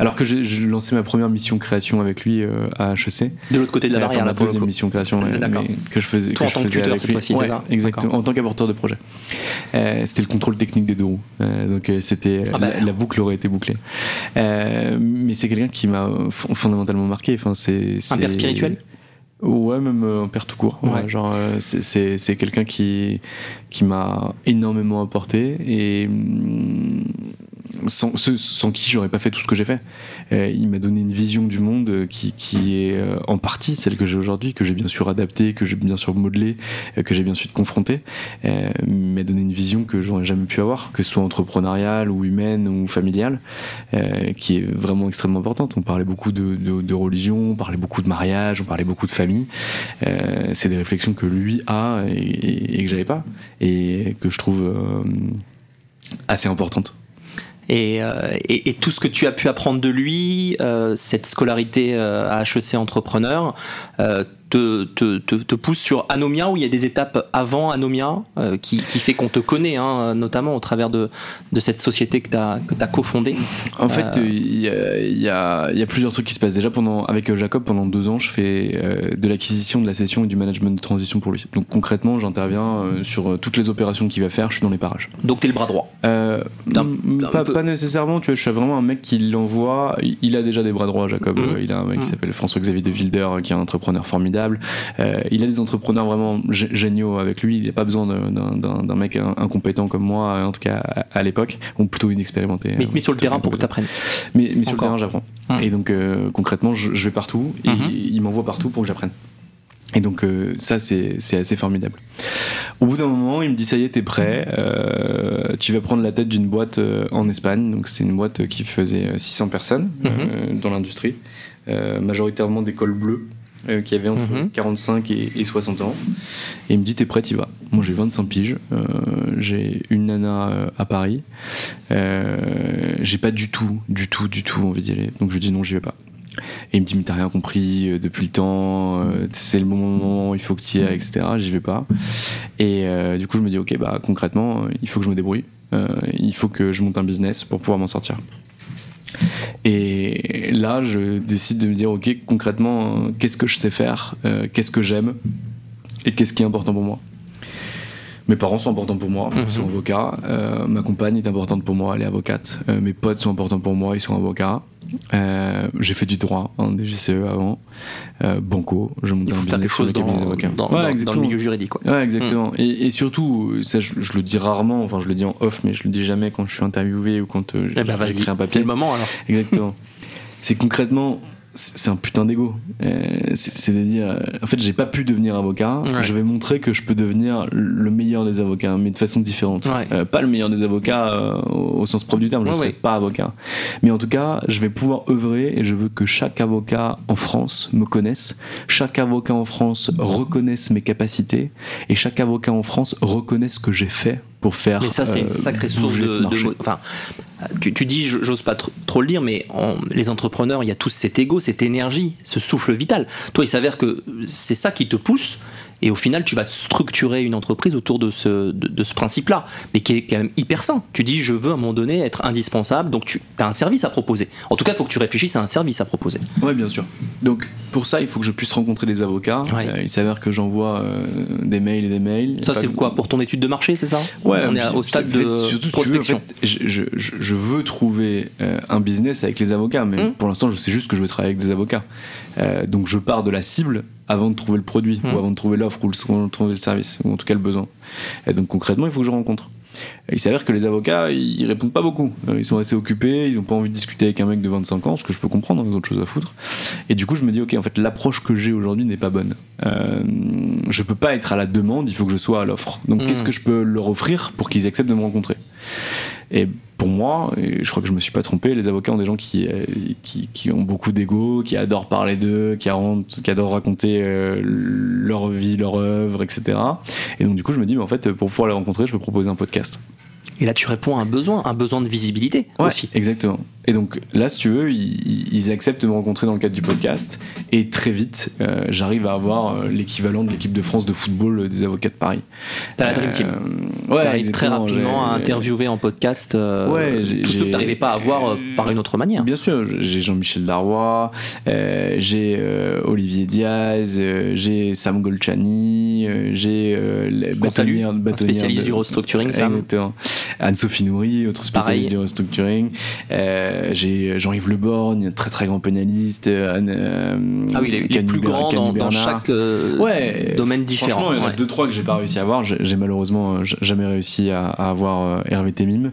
Alors que j'ai j'ai lancé ma première mission création avec lui euh, à HEC. De l'autre côté de la Enfin, barrière, pour le deuxième coup. mission création ouais, que je faisais Toi, que en tant je que tuteur, cette fois-ci, Ouais, exactement en tant qu'apporteur de projet Euh, c'était le contrôle technique des deux roues Euh, donc c'était Ah bah. la, la boucle aurait été bouclée mais c'est quelqu'un qui m'a fon- fondamentalement marqué enfin c'est Un père spirituel Ouais, même euh, un père tout court. Ouais, genre, euh, c'est- c'est c'est quelqu'un qui, qui m'a énormément apporté et hum, sans, sans qui j'aurais pas fait tout ce que j'ai fait. Euh, il m'a donné une vision du monde euh, qui, qui est euh, en partie celle que j'ai aujourd'hui, que j'ai bien sûr adaptée, que j'ai bien sûr modelée, euh, que j'ai bien sûr confrontée. Euh, il m'a donné une vision que j'aurais jamais pu avoir, que ce soit entrepreneuriale ou humaine ou familiale, euh, qui est vraiment extrêmement importante. On parlait beaucoup de, de, de religion, on parlait beaucoup de mariage, on parlait beaucoup de famille. Euh, c'est des réflexions que lui a et, et- et que j'avais pas, et que je trouve euh, assez importantes. Et, euh, et tout ce que tu as pu apprendre de lui, euh, cette scolarité euh, à HEC entrepreneur, euh, te, te, te, te pousse sur Anomia où il y a des étapes avant Anomia euh, qui, qui fait qu'on te connaît, hein, notamment au travers de, de cette société que tu as, as cofondée. En fait, Euh. euh, il y, a, y y plusieurs trucs qui se passent. Déjà, pendant, avec Jacob, pendant deux ans, je fais de l'acquisition, de la session et du management de transition pour lui. Donc concrètement, j'interviens sur toutes les opérations qu'il va faire. Je suis dans les parages. Donc tu es le bras droit. D'un- m- d'un pas, nécessairement, tu vois, je suis vraiment un mec qui l'envoie. Il, a déjà des bras droits, Jacob. Euh, Il a un mec qui Mhm. s'appelle François-Xavier de Wilder, euh, qui est un entrepreneur formidable. Euh, il a des entrepreneurs vraiment gé- géniaux avec lui. Il n'a pas besoin d'un- mec in- incompétent comme moi, en tout cas à, à l'époque, ou plutôt inexpérimenté. Mais il te met sur le terrain pour que tu apprennes. Mais, mais sur le terrain, j'apprends. Hum. Et donc, euh, concrètement, je, je vais partout et il, il m'envoie partout pour que j'apprenne. Et donc, euh, ça, c'est assez formidable. Au bout d'un moment, il me dit Ça y est, t'es prêt. euh, tu vas prendre la tête d'une boîte euh, en Espagne. Donc, c'est une boîte qui faisait euh, 600 personnes euh, dans l'industrie, euh, majoritairement des cols bleus. Euh, qui avaient entre Mhm. 45 et, et 60 ans. Et il me dit T'es prêt, t'y vas. Moi, j'ai 25 piges. euh, j'ai une nana euh, à Paris. J'ai pas du tout, du tout, du tout envie d'y aller. Donc je lui dis non, j'y vais pas. Et il me dit, mais t'as rien compris euh, depuis le temps, euh, c'est le moment, il faut que tu y ailles, etc. J'y vais pas. Et euh, du coup, je me dis, ok, bah concrètement, il faut que je me débrouille. Il faut que je monte un business pour pouvoir m'en sortir. Et là, je décide de me dire, ok, concrètement, euh, qu'est-ce que je sais faire, euh, qu'est-ce que j'aime, et qu'est-ce qui est important pour moi. Mes parents sont importants pour moi, Mhm. ils sont avocats. Euh, ma compagne est importante pour moi, elle est avocate. Euh, mes potes sont importants pour moi, ils sont avocats. Euh, j'ai fait du droit, hein, des JCE avant. Euh, banco, je monte Il un business quelque sur chose le cabinet dans, dans, Ouais, dans- dans le milieu juridique. Quoi. Ouais, exactement. Et, et surtout, ça, je, je le dis rarement, enfin, je le dis en off, mais je le dis jamais quand je suis interviewé ou quand euh, Eh ben, j'écris un c'est papier. le moment alors. Exactement. c'est concrètement, c'est un putain d'ego. Euh, c'est c'est de dire, euh, en fait, j'ai pas pu devenir avocat. Ouais. Je vais montrer que je peux devenir le meilleur des avocats, mais de façon différente. Ouais. Euh, pas le meilleur des avocats euh, au, sens propre du terme. Je Ouais, serai pas avocat. Mais en tout cas, je vais pouvoir œuvrer et je veux que chaque avocat en France me connaisse, chaque avocat en France reconnaisse mes capacités et chaque avocat en France reconnaisse ce que j'ai fait pour faire. Mais ça, c'est une euh, sacrée source de. enfin, tu, tu dis, j'ose pas tr- trop le dire, mais en- les entrepreneurs, il y a tous cet ego, cette énergie, ce souffle vital. Toi, il s'avère que c'est ça qui te pousse. Et au final, tu vas structurer une entreprise autour de ce, de, de ce principe-là, mais qui est quand même hyper sain. Tu dis, je veux à un moment donné être indispensable, donc tu as un service à proposer. En tout cas, il faut que tu réfléchisses à un service à proposer. Ouais, bien sûr. Donc, pour ça, il faut que je puisse rencontrer des avocats. Ouais. Euh, il s'avère que j'envoie euh, des mails et des mails. Ça, c'est quoi Pour ton étude de marché, c'est ça? Ouais, On est puis- au stade de surtout, si tu veux, en prospection. fait, je, je- je- je veux trouver euh, un business avec les avocats, mais Mm. pour l'instant, je sais juste que je veux travailler avec des avocats. Euh, donc, je pars de la cible avant de trouver le produit, Mm. ou avant de trouver l'offre, ou, de trouver le service, ou en tout cas le besoin. Et donc, concrètement, il faut que je rencontre. Il s'avère que les avocats, ils répondent pas beaucoup. Euh, Ils sont assez occupés, ils ont pas envie de discuter avec un mec de 25 ans, ce que je peux comprendre, ils ont autre chose à foutre. Et du coup, je me dis, ok, en fait, l'approche que j'ai aujourd'hui n'est pas bonne. Euh, je peux pas être à la demande, il faut que je sois à l'offre. Donc, Mm. qu'est-ce que je peux leur offrir pour qu'ils acceptent de me rencontrer? Et pour moi, et je crois que je me suis pas trompé, les avocats ont des gens qui, euh, qui, qui ont beaucoup d'ego, qui adorent parler d'eux, qui, adorent- qui adorent raconter euh, leur vie, leur œuvre, etc. Et donc, du coup, je me dis, mais en fait, pour pouvoir les rencontrer, je peux proposer un podcast. Et là, tu réponds à un besoin, un besoin de visibilité aussi. Exactement. Et donc là, si tu veux, ils, ils acceptent de me rencontrer dans le cadre du podcast. Et très vite, euh, j'arrive à avoir euh, l'équivalent de l'équipe de France de football euh, des avocats de Paris. T'as la Dream Team. Ouais, T'arrives très rapidement à interviewer en podcast Ouais, tous ceux que t'arrivais pas à voir euh, par une autre manière. Bien sûr, j'ai Jean-Michel Darrois, j'ai Olivier Diaz, j'ai Sam Golchani, j'ai un bâtonnières spécialiste de- du restructuring, Sam. Anne-Sophie Nourri, autre spécialiste Pareil. du restructuring. Euh, j'ai Jean-Yves Le Borgne, très très grand pénaliste. euh, Anne, euh, Ah oui, les, les Canu plus Canu dans, chaque euh, Ouais, domaine différent. Franchement, il y en a deux trois que j'ai pas réussi à avoir. J'ai malheureusement euh, jamais réussi à, à avoir euh, Hervé Temim,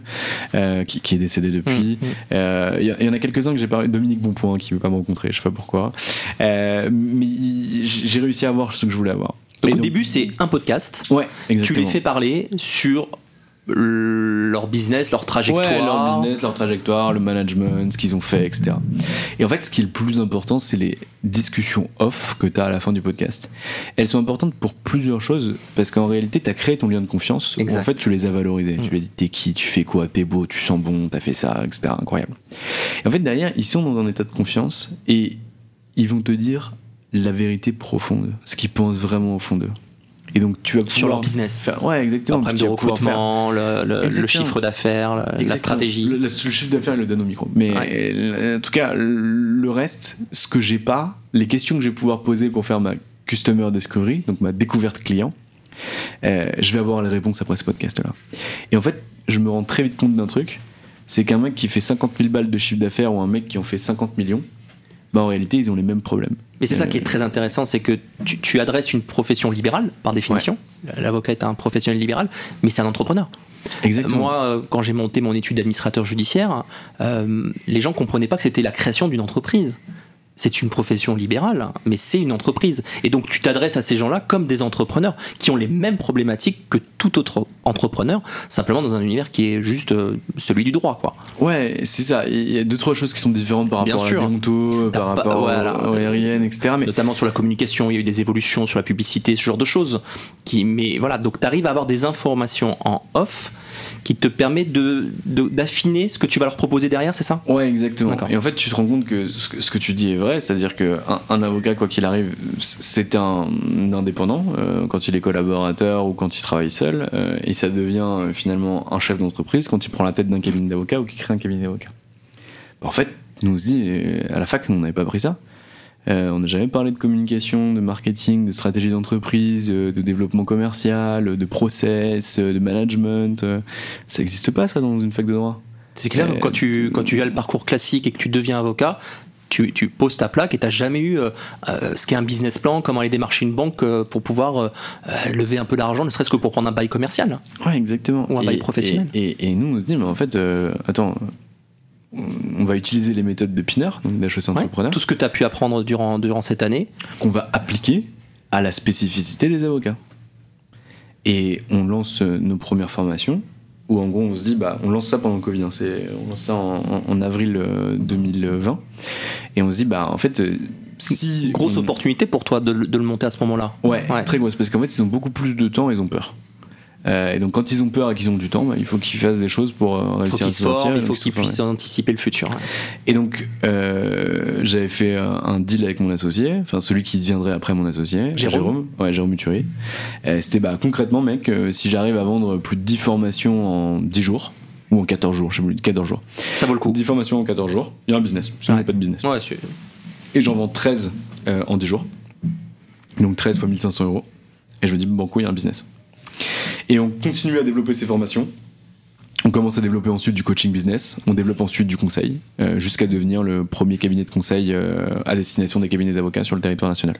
euh, qui, qui est décédé depuis. Mm, mm. Euh, Il y, il en a quelques-uns que j'ai pas. Dominique Bonpoint qui veut pas me rencontrer, je sais pas pourquoi. Euh, mais il- j'ai réussi à avoir ce que je voulais avoir. Donc au début, c'est un podcast. ouais, Tu les fais parler sur leur business, leur trajectoire. Ouais, leur business, leur trajectoire, le management, ce qu'ils ont fait, etc. Et en fait, ce qui est le plus important, c'est les discussions off que tu as à la fin du podcast. Elles sont importantes pour plusieurs choses, parce qu'en réalité, tu as créé ton lien de confiance, où en fait, tu les as valorisés. Mm. Tu lui as dit, t'es qui, tu fais quoi, t'es beau, tu sens bon, t'as fait ça, etc. Incroyable. Et en fait, derrière, ils sont dans un état de confiance, et ils vont te dire la vérité profonde, ce qu'ils pensent vraiment au fond d'eux. Et donc, tu vas Sur leur business. faire- ouais, exactement. Leur problème de recrutement, le, le- le chiffre d'affaires, la- stratégie. Le, le- le chiffre d'affaires, il le donne au micro. Mais Ouais. euh, en tout cas, le reste, ce que j'ai pas, les questions que je vais pouvoir poser pour faire ma customer discovery, donc ma découverte client, euh, je vais avoir les réponses après ce podcast-là. Et en fait, je me rends très vite compte d'un truc, c'est qu'un mec qui fait 50 000 balles de chiffre d'affaires ou un mec qui en fait 50 millions, bah en réalité, ils ont les mêmes problèmes. Mais c'est ça Euh, qui est très intéressant, c'est que tu, tu adresses une profession libérale, par définition. L'avocat est un professionnel libéral, mais c'est un entrepreneur. Exactement. Moi, euh, quand j'ai monté mon étude d'administrateur judiciaire, euh, les gens comprenaient pas que c'était la création d'une entreprise. C'est une profession libérale, mais c'est une entreprise. Et donc tu t'adresses à ces gens-là comme des entrepreneurs qui ont les mêmes problématiques que tout autre entrepreneur, simplement dans un univers qui est juste euh, celui du droit, quoi. Ouais, c'est ça. Il y a deux, trois choses qui sont différentes par Bien rapport sûr. à la par rapport voilà. aux aériennes, etc. Mais notamment sur la communication, il y a eu des évolutions sur la publicité, ce genre de choses. Qui, mais voilà, donc tu arrives à avoir des informations en off qui te permet de de- d'affiner ce que tu vas leur proposer derrière, c'est ça? Ouais, exactement. Et en fait, tu te rends compte que ce que, ce que tu dis est vrai, c'est-à-dire qu'un un avocat, quoi qu'il arrive, c'est un indépendant euh, quand il est collaborateur ou quand il travaille seul, euh, et ça devient euh, finalement un chef d'entreprise quand il prend la tête d'un cabinet d'avocat ou qu'il crée un cabinet d'avocat. Bah, en fait, nous on se dit, euh, à la fac, nous, on n'avait pas pris ça. Euh, on n'a jamais parlé de communication, de marketing, de stratégie d'entreprise, euh, de développement commercial, de process, euh, de management. euh, ça n'existe pas, ça, dans une fac de droit? C'est clair, Euh, quand tu, quand tu as le parcours classique et que tu deviens avocat, tu, tu poses ta plaque et tu n'as jamais eu euh, euh, ce qu'est un business plan, comment aller démarcher une banque euh, pour pouvoir euh, euh, lever un peu d'argent, ne serait-ce que pour prendre un bail commercial. Ouais, exactement. Ou un Et- bail professionnel. Et, et- et nous, on se dit, mais en fait, euh, attends, on va utiliser les méthodes de Pinard, donc d'HEC Ouais, Entrepreneur, Tout ce que tu as pu apprendre durant, durant cette année. qu'on va appliquer à la spécificité des avocats. Et on lance euh, nos premières formations, où en gros, on se dit, bah, on lance ça pendant le Covid, hein, c'est, on lance ça en, avril euh, 2020, et on se dit, bah, en fait, euh, si. Grosse on- opportunité pour toi de, le- de le monter à ce moment-là. Ouais, Ouais. très grosse, parce qu'en fait, ils ont beaucoup plus de temps, ils ont peur. Euh, et donc, quand ils ont peur et qu'ils ont du temps, bah, il faut qu'ils fassent des choses pour euh, réussir à se sortir. forment, il faut ils qu'ils puissent anticiper le futur. Et donc, euh, j'avais fait un, deal avec mon associé, enfin celui qui deviendrait après mon associé, Jérôme. ouais, Jérôme Muturi. C'était bah, concrètement, mec, si j'arrive à vendre plus de 10 formations en 10 jours, ou en 14 jours, je sais plus, 14 jours. Ça vaut le coup. 10 formations en 14 jours, il y a un business, sinon il n'y a Ouais. pas de business. Ouais, Et j'en vends 13 euh, en 10 jours. Donc 13 fois 1500 euros. Et je me dis, banco, il y a un business. Et on continue à développer ces formations. On commence à développer ensuite du coaching business, on développe ensuite du conseil, euh, jusqu'à devenir le premier cabinet de conseil euh, à destination des cabinets d'avocats sur le territoire national.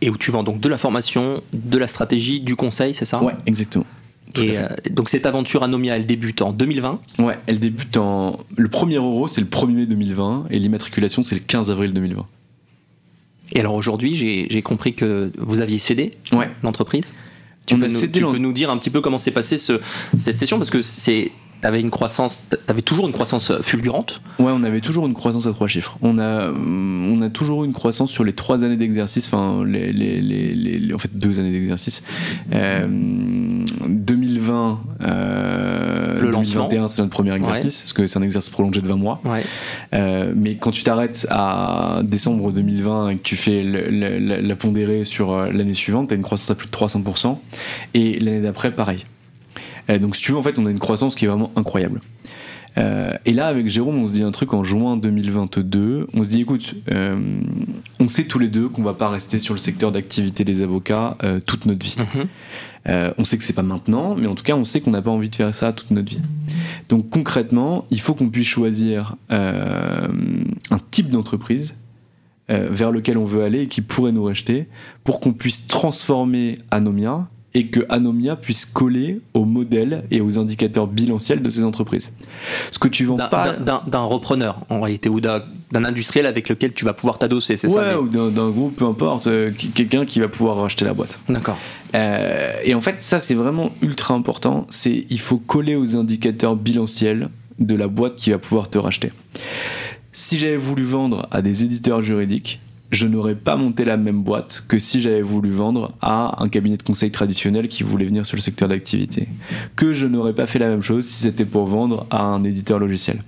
Et où tu vends donc de la formation, de la stratégie, du conseil, c'est ça? Ouais, exactement. Et euh, donc cette aventure Anomia, elle débute en 2020 Ouais, elle débute en. Le premier euro, c'est le 1er mai 2020, et l'immatriculation, c'est le 15 avril 2020. Et alors aujourd'hui, j'ai compris que vous aviez cédé Ouais. l'entreprise? Tu, peux nous, cédé tu l'en- peux nous dire un petit peu comment s'est passée ce- cette session Parce que c'est. T'avais une croissance, t'avais toujours une croissance fulgurante. Ouais, on avait toujours une croissance à trois chiffres. On a, on a toujours eu une croissance sur les trois années d'exercice, enfin, les, les, les, en fait, deux années d'exercice. Euh, 2020, euh, Le lancement. 2021, c'est notre premier exercice, parce que c'est un exercice prolongé de 20 mois. Ouais. Euh, mais quand tu t'arrêtes à décembre 2020 et que tu fais le- le- la, la pondérée sur euh, l'année suivante, tu as une croissance à plus de 300%. Et l'année d'après, pareil. Euh, donc, si tu veux, en fait, on a une croissance qui est vraiment incroyable. Euh, et là, avec Jérôme, on se dit un truc en juin 2022. On se dit, écoute, euh, on sait tous les deux qu'on va pas rester sur le secteur d'activité des avocats euh, toute notre vie. Mhm. On sait que c'est pas maintenant, mais en tout cas, on sait qu'on n'a pas envie de faire ça toute notre vie. Donc concrètement, il faut qu'on puisse choisir un type d'entreprise vers lequel on veut aller et qui pourrait nous racheter pour qu'on puisse transformer Anomia et que Anomia puisse coller aux modèles et aux indicateurs bilanciels de ces entreprises. Ce que tu vends D'un- pas. d'un- repreneur, en réalité, ou d'un d'un industriel avec lequel tu vas pouvoir t'adosser, c'est Ouais, ça mais- ou d'un groupe, peu importe, euh, quelqu'un qui va pouvoir racheter la boîte. D'accord. Euh, et en fait, ça, c'est vraiment ultra important. C'est il faut coller aux indicateurs bilanciels de la boîte qui va pouvoir te racheter. Si j'avais voulu vendre à des éditeurs juridiques, je n'aurais pas monté la même boîte que si j'avais voulu vendre à un cabinet de conseil traditionnel qui voulait venir sur le secteur d'activité. Que je n'aurais pas fait la même chose si c'était pour vendre à un éditeur logiciel.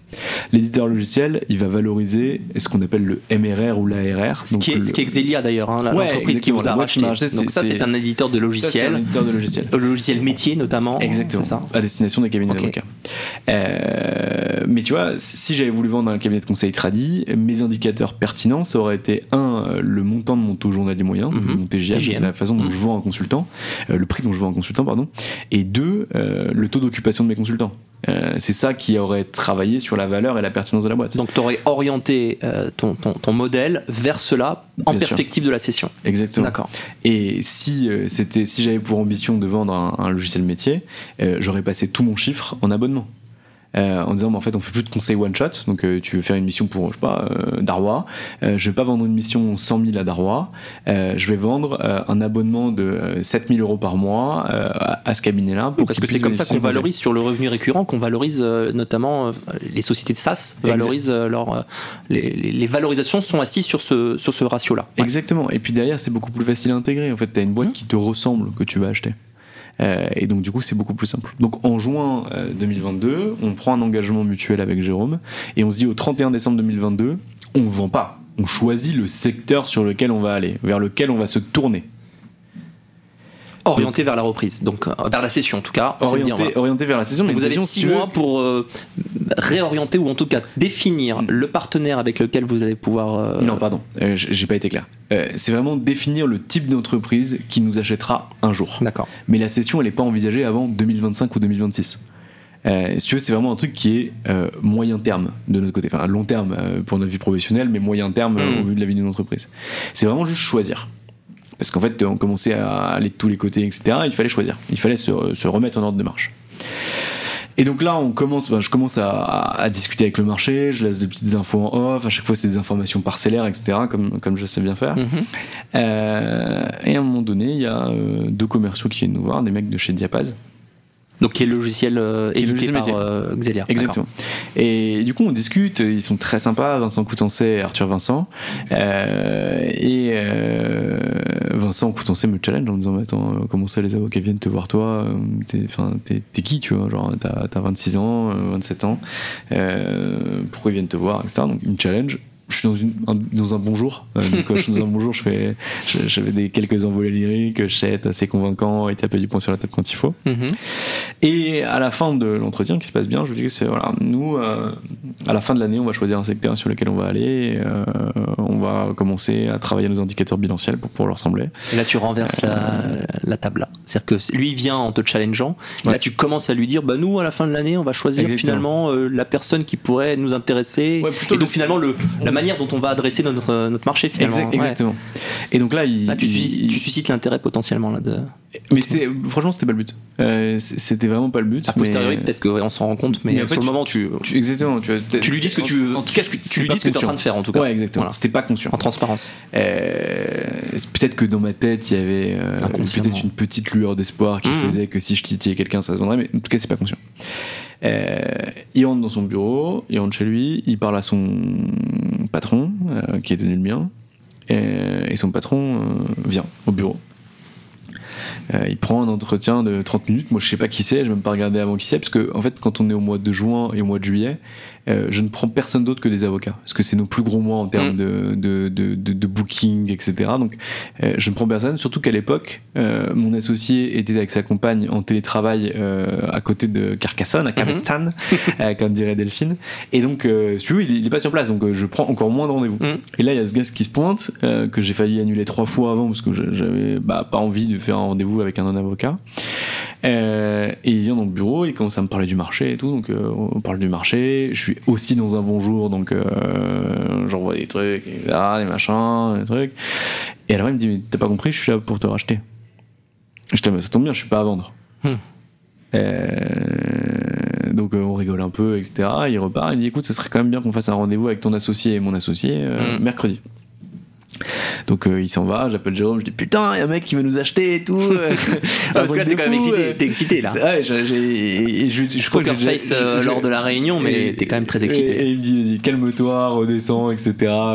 L'éditeur logiciel, il va valoriser ce qu'on appelle le MRR ou l'ARR. Ce qui, est, ce qui est Exelia d'ailleurs, hein, Ouais, l'entreprise qui vous a racheté. Donc ça, c'est un éditeur de Ça, c'est un éditeur de logiciel. le logiciel métier notamment. Exactement. Ça. À destination des cabinets Ok. d'avocats. Euh, mais tu vois, si j'avais voulu vendre un cabinet de conseil tradi, mes indicateurs pertinents, ça aurait été un, euh, le montant de mon taux journalier moyen, Mhm. mon TGM, TGM. la façon dont Mhm. je vends un consultant, euh, le prix dont je vends un consultant, pardon, et deux, euh, le taux d'occupation de mes consultants. Euh, c'est ça qui aurait travaillé sur la valeur et la pertinence de la boîte. Donc tu aurais orienté euh, ton, ton, ton modèle vers cela en Bien sûr. perspective de la session. Exactement. D'accord. Et si euh, c'était, si j'avais pour ambition de vendre un, un logiciel métier, j'aurais passé tout mon chiffre en abonnement. Euh, en disant, mais en fait, on fait plus de conseils one shot. Donc, euh, tu veux faire une mission pour, je sais pas, euh, Darwa. Je vais pas vendre une mission 100 000 à Darwa. Je vais vendre un abonnement de euh, 7 000 euros par mois à, à ce cabinet-là. pour Parce que c'est comme ça qu'on valorise sur le revenu récurrent, qu'on valorise notamment les sociétés de SaaS valorisent leur les, valorisations sont assises sur ce sur ce ratio-là. Ouais. Exactement. Et puis derrière, c'est beaucoup plus facile à intégrer. En fait, tu as une boîte Mmh. qui te ressemble que tu vas acheter. Euh, et donc, du coup, c'est beaucoup plus simple. Donc, en juin euh, 2022, on prend un engagement mutuel avec Jérôme et on se dit au 31 décembre 2022, on ne vend pas. On choisit le secteur sur lequel on va aller, vers lequel on va se tourner. Orienté vers la reprise, donc euh, vers la session en tout cas. Orienté, voilà. orienté vers la saison. Mais vous avez six mois pour euh, réorienter ou en tout cas définir le partenaire avec lequel vous allez pouvoir. euh, Non, pardon, euh, j'ai pas été clair. C'est vraiment définir le type d'entreprise qui nous achètera un jour. D'accord. mais la session elle n'est pas envisagée avant 2025 ou 2026. Euh, si tu veux, c'est vraiment un truc qui est euh, moyen terme de notre côté. Enfin, long terme euh, pour notre vie professionnelle, mais moyen terme euh, Mm. au vu de la vie d'une entreprise. C'est vraiment juste choisir. Parce qu'en fait, on commençait à aller de tous les côtés, etc. Il fallait choisir. Il fallait se, se remettre en ordre de marche. Et donc là, on commence, je commence à, à- à discuter avec le marché, je laisse des petites infos en off, à chaque fois c'est des informations parcellaires, etc., comme, comme je sais bien faire. Mhm. Euh, et à un moment donné, il y a euh, deux commerciaux qui viennent nous voir, des mecs de chez Diapaz. Donc qui est le logiciel euh, édité par euh, Xelia. Exactement. Et du coup, on discute, ils sont très sympas, Vincent Coutancet et Arthur Vincent. Euh, et euh, Vincent Coutancet me challenge en me disant Mais Attends, euh, comment ça, les avocats viennent te voir toi T'es qui, tu vois Genre, t'as t'as 26 ans, euh, 27 ans, pourquoi ils viennent te voir, etc. Donc, il me challenge. Je suis dans, une, un, dans un bon jour. Euh, donc, quand je suis dans un bon jour, je fais, j'avais des quelques envolées lyriques, être assez convaincant et taper du poing sur la table quand il faut. Mhm. Et à la fin de l'entretien qui se passe bien, je lui dis que c'est voilà, nous, euh, à la fin de l'année, on va choisir un secteur sur lequel on va aller. euh, on va commencer à travailler nos indicateurs bilanciels pour pouvoir leur ressembler. Et là, tu renverses la, la table là. C'est-à-dire que lui vient en te challengeant. Et Ouais. là, tu commences à lui dire, bah nous, à la fin de l'année, on va choisir Exactement. finalement la personne qui pourrait nous intéresser. Ouais, et donc le- finalement, le, la manière dont on va adresser notre, euh, notre marché finalement. Exact- Ouais. Exactement. Et donc là, il, Là, tu, il- suscites- il- tu suscites l'intérêt potentiellement là de. mais c'était, franchement, c'était pas le but. Euh, c'était vraiment pas le but. A posteriori, mais- peut-être qu'on s'en rend compte, mais, Mais sur le moment, tu, Tu- exactement. Tu, lui dis ce que tu veux. Qu'est-ce que tu lui dis ce que tu es en train de faire en tout cas. Ouais, exactement. Voilà. C'était pas conscient. En transparence. Euh, peut-être que dans ma tête, il y avait euh, peut-être une petite lueur d'espoir qui Mhm. faisait que si je titillais quelqu'un, ça se vendrait, mais en tout cas, c'est pas conscient. Euh, il rentre dans son bureau, il rentre chez lui, il parle à son patron, euh, qui est devenu le mien, et son patron euh, vient au bureau. Euh, il prend un entretien de 30 minutes. Moi, je sais pas qui c'est, je vais même pas regarder avant qui c'est, parce que, en fait, quand on est au mois de juin et au mois de juillet, euh, je ne prends personne d'autre que des avocats, parce que c'est nos plus gros mois en termes Mm. de, de, de, de- de booking, etc. Donc, euh, je ne prends personne, surtout qu'à l'époque, euh, mon associé était avec sa compagne en télétravail euh, à côté de Carcassonne, à Cabestan, euh, comme dirait Delphine. Et donc, euh, veux, il, est- il est pas sur place, donc euh, je prends encore moins de rendez-vous. Mm. Et là, il y a ce gars qui se pointe, euh, que j'ai failli annuler trois fois avant parce que j'avais bah, pas envie de faire un rendez-vous avec un non-avocat. Euh, et il vient dans le bureau, il commence à me parler du marché et tout, donc euh, on parle du marché. Je suis aussi dans un bon jour, donc euh, j'envoie des trucs, et là, des machins, des trucs. Et alors il me dit, mais t'as pas compris, je suis là pour te racheter. Je dis, mais ça tombe bien, je suis pas à vendre. Hmm. Euh, donc euh, on rigole un peu, etc. Il repart, il me dit écoute, ce serait quand même bien qu'on fasse un rendez-vous avec ton associé et mon associé euh, Mm. mercredi. Donc euh, il s'en va, j'appelle Jérôme, je dis putain, il y a un mec qui veut nous acheter et tout. Ah, parce que là, t'es quand même excité, t'es excité là. Ouais, j'ai- je, je crois que face euh, lors de la réunion, mais t'es quand même très excité. et il me dit, vas-y, calme-toi, redescends, etc.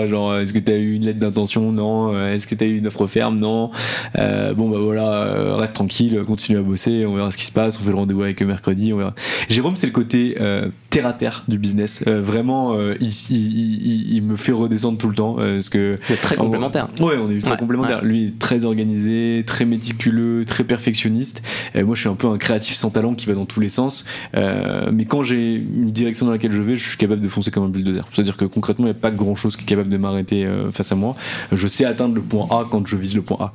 Genre, est-ce que t'as eu une lettre d'intention? Non. Euh, Est-ce que t'as eu une offre ferme? Non. Euh, bon, bah voilà, euh, reste tranquille, continue à bosser, on verra ce qui se passe, on fait le rendez-vous avec eux mercredi, on verra. Jérôme, c'est le côté euh, terre à terre du business. Euh, vraiment, euh, il, il, il- il me fait redescendre tout le temps. euh, parce que Très complémentaire. Ouais, on est ultra Ouais, complémentaires. Lui, est très organisé, très méticuleux, très perfectionniste. Euh, moi, je suis un peu un créatif sans talent qui va dans tous les sens. Euh, mais quand j'ai une direction dans laquelle je vais, je suis capable de foncer comme un bulldozer. C'est-à-dire que concrètement, il n'y a pas grand chose qui est capable de m'arrêter euh, face à moi. Je sais atteindre le point A quand je vise le point A.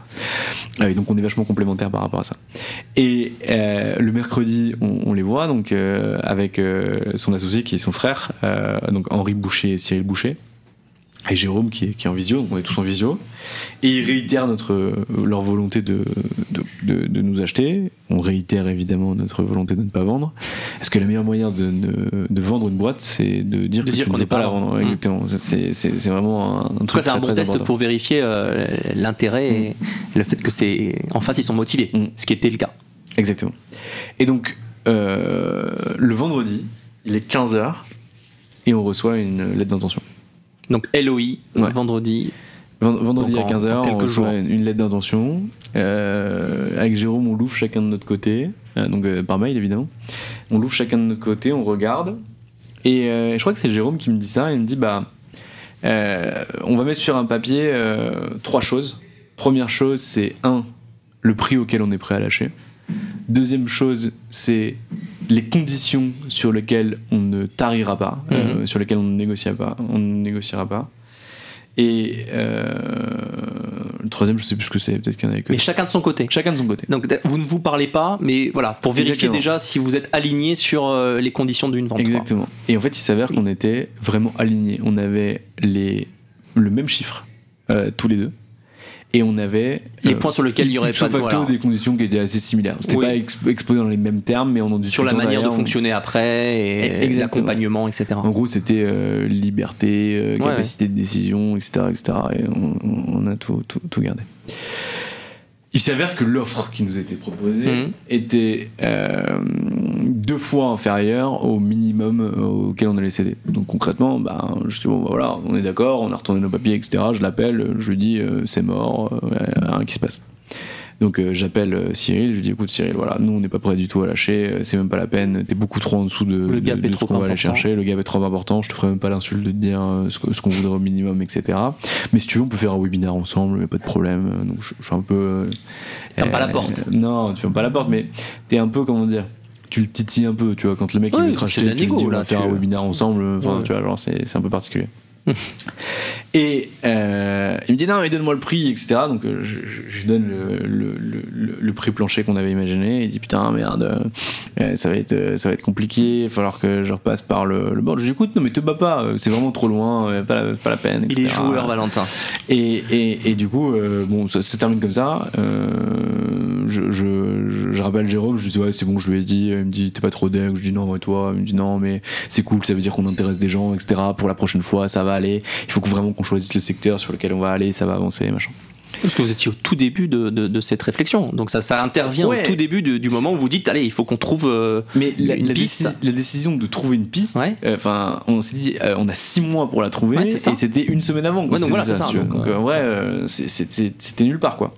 Euh, et donc, on est vachement complémentaires par rapport à ça. Et euh, le mercredi, on, on les voit donc euh, avec euh, son associé qui est son frère, euh, donc Henri Boucher et Cyril Boucher et Jérôme qui est, qui est en visio, donc on est tous en visio, et ils réitèrent notre, euh, leur volonté de, de, de- de nous acheter. On réitère évidemment notre volonté de ne pas vendre. Parce que le meilleur moyen de, de vendre une boîte, c'est de dire qu'on n'est pas la vendre. vendre. Exactement. C'est vraiment un, un truc c'est un bon très test important. pour vérifier euh, l'intérêt et le fait que c'est. En face, ils sont motivés, Mm. ce qui était le cas. Exactement. Et donc, euh, le vendredi, il est 15h, et on reçoit une lettre d'intention. Donc, LOI, Ouais. vendredi. Vend- Vendredi Donc, à en- 15h, en on reçoit jours. une, lettre d'intention. Euh, avec Jérôme, on l'ouvre chacun de notre côté. Euh, donc euh, par mail, évidemment. On l'ouvre chacun de notre côté, on regarde. Et je crois que c'est Jérôme qui me dit ça. Il me dit bah, on va mettre sur un papier trois choses. Première chose, c'est un, le prix auquel on est prêt à lâcher. Deuxième chose, c'est les conditions sur lesquelles on ne tarira pas, euh, sur lesquelles on ne négociera pas. On ne négociera pas. Et euh, le troisième, je sais plus ce que c'est, peut-être qu'il y en avait que. Mais chacun de son côté. Chacun de son côté. Donc, vous ne vous parlez pas, mais voilà, pour vérifier Exactement. déjà si vous êtes aligné sur euh, les conditions d'une vente. Exactement. Et en fait, il s'avère qu'on était vraiment alignés. On avait les, le même chiffre, euh, tous les deux. Et on avait. Les euh, points sur lesquels il y aurait pas de. facto voilà. des conditions qui étaient assez similaires. C'était Oui. pas exp- exposé dans les mêmes termes, mais on en Sur la manière de on- fonctionner après et Exactement. l'accompagnement, etc. En gros, c'était euh, liberté, euh, Ouais, capacité de décision, etc. etc. et on, on a tout, tout, tout gardé. Il s'avère que l'offre qui nous était proposée Mhm. était euh, deux fois inférieure au minimum euh, auquel on allait céder. Donc concrètement, bah, je dis bon, bah, voilà, on est d'accord, on a retourné nos papiers, etc. Je l'appelle, je lui dis euh, c'est mort, rien qui se passe. Donc euh, j'appelle euh, Cyril, je lui dis écoute Cyril, voilà, nous on n'est pas prêt du tout à lâcher, euh, c'est même pas la peine, t'es beaucoup trop en dessous de, Le de- gap de est ce trop qu'on va aller important. chercher, le gap est trop important, je te ferai même pas l'insulte de te dire ce qu'on voudrait au minimum, etc. Mais si tu veux, on peut faire un webinaire ensemble, a pas de problème. Donc je, je suis un peu. euh, Ferme pas la porte. Non, tu fermes pas la porte, mais t'es un peu, comment dire tu le titilles un peu, tu vois, quand le mec il Ouais, veut te racheter, tu lui dis on va faire tu- un webinaire ensemble, enfin, Ouais. tu vois, genre c'est un peu particulier. Et euh, il me dit non mais donne-moi le prix etc donc euh, je, lui donne le, le, le, le prix plancher qu'on avait imaginé il dit putain merde euh, ça va être ça va être compliqué il va falloir que je repasse par le, le bord je lui dis écoute non mais te bats pas c'est vraiment trop loin pas, la, pas la peine Il est joueur, Valentin. Et, et, et du coup, euh, bon, ça se termine comme ça. Je, je, je, je rappelle Jérôme, je lui dis ouais, c'est bon, je lui ai dit. Il me dit t'es pas trop deck. Je lui dis non, et toi Il me dit non, mais c'est cool, ça veut dire qu'on intéresse des gens, etc. Pour la prochaine fois, ça va aller. Il faut que vraiment qu'on choisisse le secteur sur lequel on va aller, ça va avancer, machin. Parce que vous étiez au tout début de, de- de cette réflexion. Donc ça, ça intervient Ouais. au tout début de- du moment où vous dites allez, il faut qu'on trouve. euh, Mais la, Une la piste. déci- la décision de trouver une piste, Ouais. euh, on s'est dit, euh, on a six mois pour la trouver, Ouais, et c'était une semaine avant. Donc voilà, c'est ça, en vrai, c'était nulle part, quoi.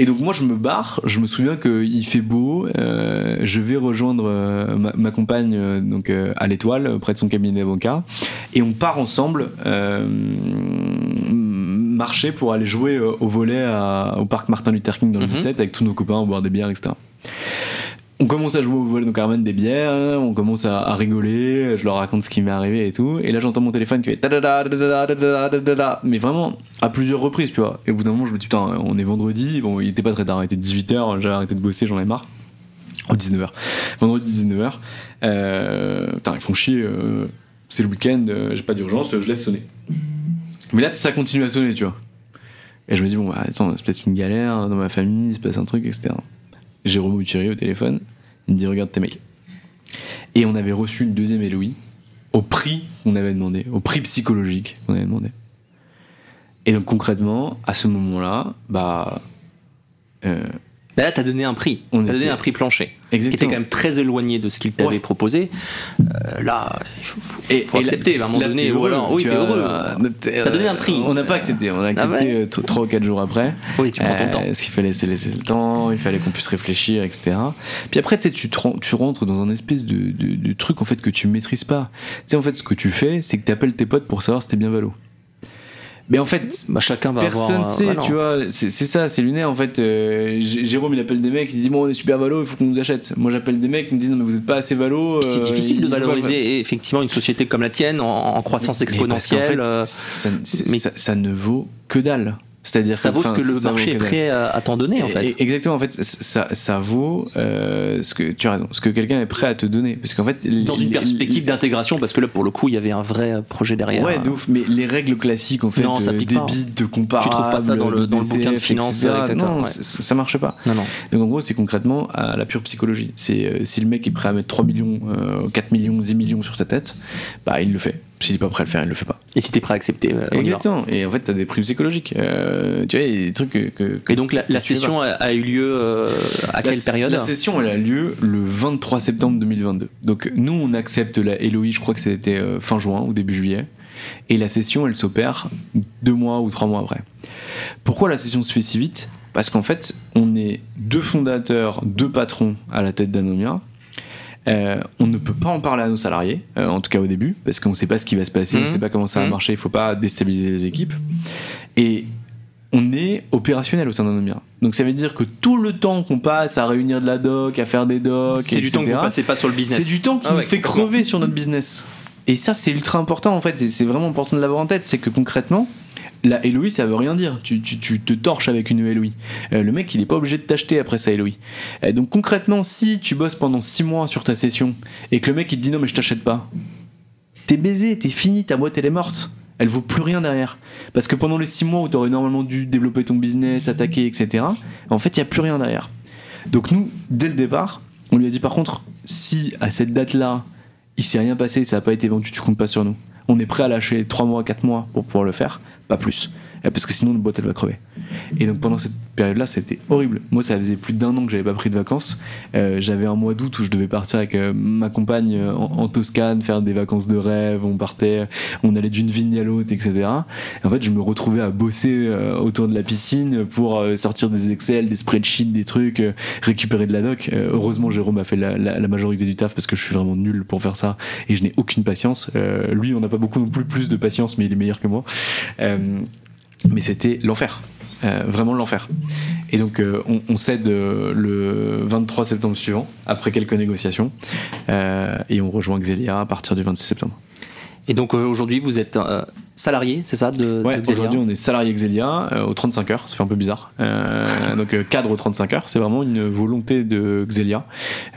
Et donc moi je me barre, je me souviens qu'il fait beau, euh, je vais rejoindre euh, ma, ma compagne euh, donc euh, à l'étoile près de son cabinet d'avocat et on part ensemble euh, marcher pour aller jouer au volet à- au parc Martin Luther King dans le Mhm. 17 avec tous nos copains, boire des bières, etc. On commence à jouer au volet, donc on ramène des bières, on commence à, rigoler, je leur raconte ce qui m'est arrivé et tout, et là j'entends mon téléphone qui fait ta-da-da, ta-da-da, ta-da-da, mais vraiment à plusieurs reprises, tu vois. Et au bout d'un moment, je me dis putain, on est vendredi, bon, il était pas très tard, il était 18h, j'avais arrêté de bosser, j'en ai marre. Ou 19h. Vendredi 19h. Euh, putain, ils font chier, euh, c'est le week-end, euh, j'ai pas d'urgence, je laisse sonner. Mais là, ça continue à sonner, tu vois. Et je me dis, bon, bah, attends, c'est peut-être une galère dans ma famille, il se passe un truc, etc. Jérôme Uthiri au téléphone, il me dit, regarde tes mails. Et on avait reçu une deuxième LOI au prix qu'on avait demandé, au prix psychologique qu'on avait demandé. Et donc concrètement, à ce moment-là, bah. euh, Bah là, t'as donné un prix. On T'as donné un prix plancher. Qui était exactement. quand même très éloigné de ce qu'il t'avait Ouais. proposé. Euh, là, il faut, faut- Et- faut et accepter à un moment donné. t'es ou alors, oui, tu t'es heureux. euh, T'as donné un prix. On n'a pas accepté, on a accepté Ah ouais euh, t- trois ou quatre jours après. Oui, tu prends ton Euh, temps. Parce qu'il fallait se laisser le temps, il fallait qu'on puisse réfléchir, etc. Puis après, tu sais, tu, tu rentres dans un espèce de, de- de truc en fait que tu maîtrises pas. Tu sais, en fait, ce que tu fais, c'est que tu appelles tes potes pour savoir si t'es bien valo. Mais en fait, Bah, chacun va Personne avoir. sait, voilà. tu vois, c'est c'est ça, c'est lunaire en fait. euh, Jérôme il appelle des mecs, il dit bon on est super valo, il faut qu'on nous achète. Moi j'appelle des mecs, ils me disent non mais vous êtes pas assez valo. C'est euh, difficile de pas- valoriser effectivement une société comme la tienne en, en croissance Mais- mais exponentielle. fait, euh, ça, ça- mais- ça- ça ne vaut que dalle. C'est-à-dire ça vaut ce que le marché est prêt à, à t'en donner en fait. Exactement, en fait, ça, ça vaut euh, ce que tu as raison, ce que quelqu'un est prêt à te donner, parce qu'en fait, Dans une perspective d'intégration, parce que là pour le coup il y avait un vrai projet derrière. Ouais, de ouf, mais les règles classiques en fait, Non, ça euh, applique des pas. bides de comparables, Tu trouves pas ça dans le- de dans le bouquin de finance, etc. etc., Non, ouais. ça marche pas. Non, non. Donc en gros, c'est concrètement à la pure psychologie. C'est euh, si le mec est prêt à mettre 3 millions, euh, 4 millions, 10 millions sur ta tête, bah il le fait. S'il est pas prêt à le faire, il le fait pas. Et si t'es prêt à accepter, euh, on. Exactement. Et en fait, t'as des prix psychologiques. Euh, tu vois, il y a des trucs que. que- que- Et donc la, session a, a eu lieu euh, à La- quelle période La session, elle a lieu le 23 septembre 2022. Donc nous, on accepte la LOI, je crois que c'était euh, fin juin ou début juillet. Et la session, elle s'opère deux mois ou trois mois après. Pourquoi la session se fait si vite? Parce qu'en fait, on est deux fondateurs, deux patrons à la tête d'Anomia. Euh, on ne peut pas en parler à nos salariés, euh, en tout cas au début, parce qu'on ne sait pas ce qui va se passer, on ne Mhm. sait pas comment ça va Mhm. marcher, il ne faut pas déstabiliser les équipes. Et on est opérationnel au sein d'Anomia. Donc ça veut dire que tout le temps qu'on passe à réunir de la doc, à faire des docs, C'est du temps que vous passez pas sur le business. c'est du temps qui Ah nous fait crever sur notre business. Et ça, c'est ultra important en fait. C'est vraiment important de l'avoir en tête. C'est que concrètement, la LOI, ça veut rien dire. Tu, te torches avec une LOI. Euh, le mec, il est pas obligé de t'acheter après sa LOI. Euh, donc concrètement, si tu bosses pendant 6 mois sur ta session et que le mec il te dit non, mais je t'achète pas, t'es baisé, t'es fini, ta boîte elle est morte. Elle vaut plus rien derrière. Parce que pendant les 6 mois où t'aurais normalement dû développer ton business, attaquer, etc., en fait, il y a plus rien derrière. Donc nous, dès le départ, on lui a dit par contre, si à cette date-là, il s'est rien passé, ça n'a pas été vendu, tu comptes pas sur nous. On est prêt à lâcher 3 mois, 4 mois pour pouvoir le faire, pas plus. Parce que sinon la boîte elle va crever. Et donc pendant cette période-là, c'était horrible. Moi, ça faisait plus d'un an que j'avais pas pris de vacances. Euh, j'avais un mois d'août où je devais partir avec euh, ma compagne en, Toscane, faire des vacances de rêve. On partait, on allait d'une vigne à l'autre, etc. Et en fait, je me retrouvais à bosser autour de la piscine pour sortir des Excel, des spreadsheets, des trucs, récupérer de la doc. heureusement, Jérôme a fait la, majorité du taf parce que je suis vraiment nul pour faire ça et je n'ai aucune patience. lui, on n'a pas beaucoup non plus de patience, mais il est meilleur que moi. Mais c'était l'enfer. Euh, vraiment l'enfer. Et donc euh, on, cède euh, le 23 septembre suivant, après quelques négociations, et on rejoint Xelia à partir du 26 septembre. Et donc aujourd'hui vous êtes salarié, c'est ça de, Ouais, aujourd'hui on est salarié Xelia euh, aux 35 heures, ça fait un peu bizarre. Euh, donc euh, cadre aux 35 heures, c'est vraiment une volonté de Xelia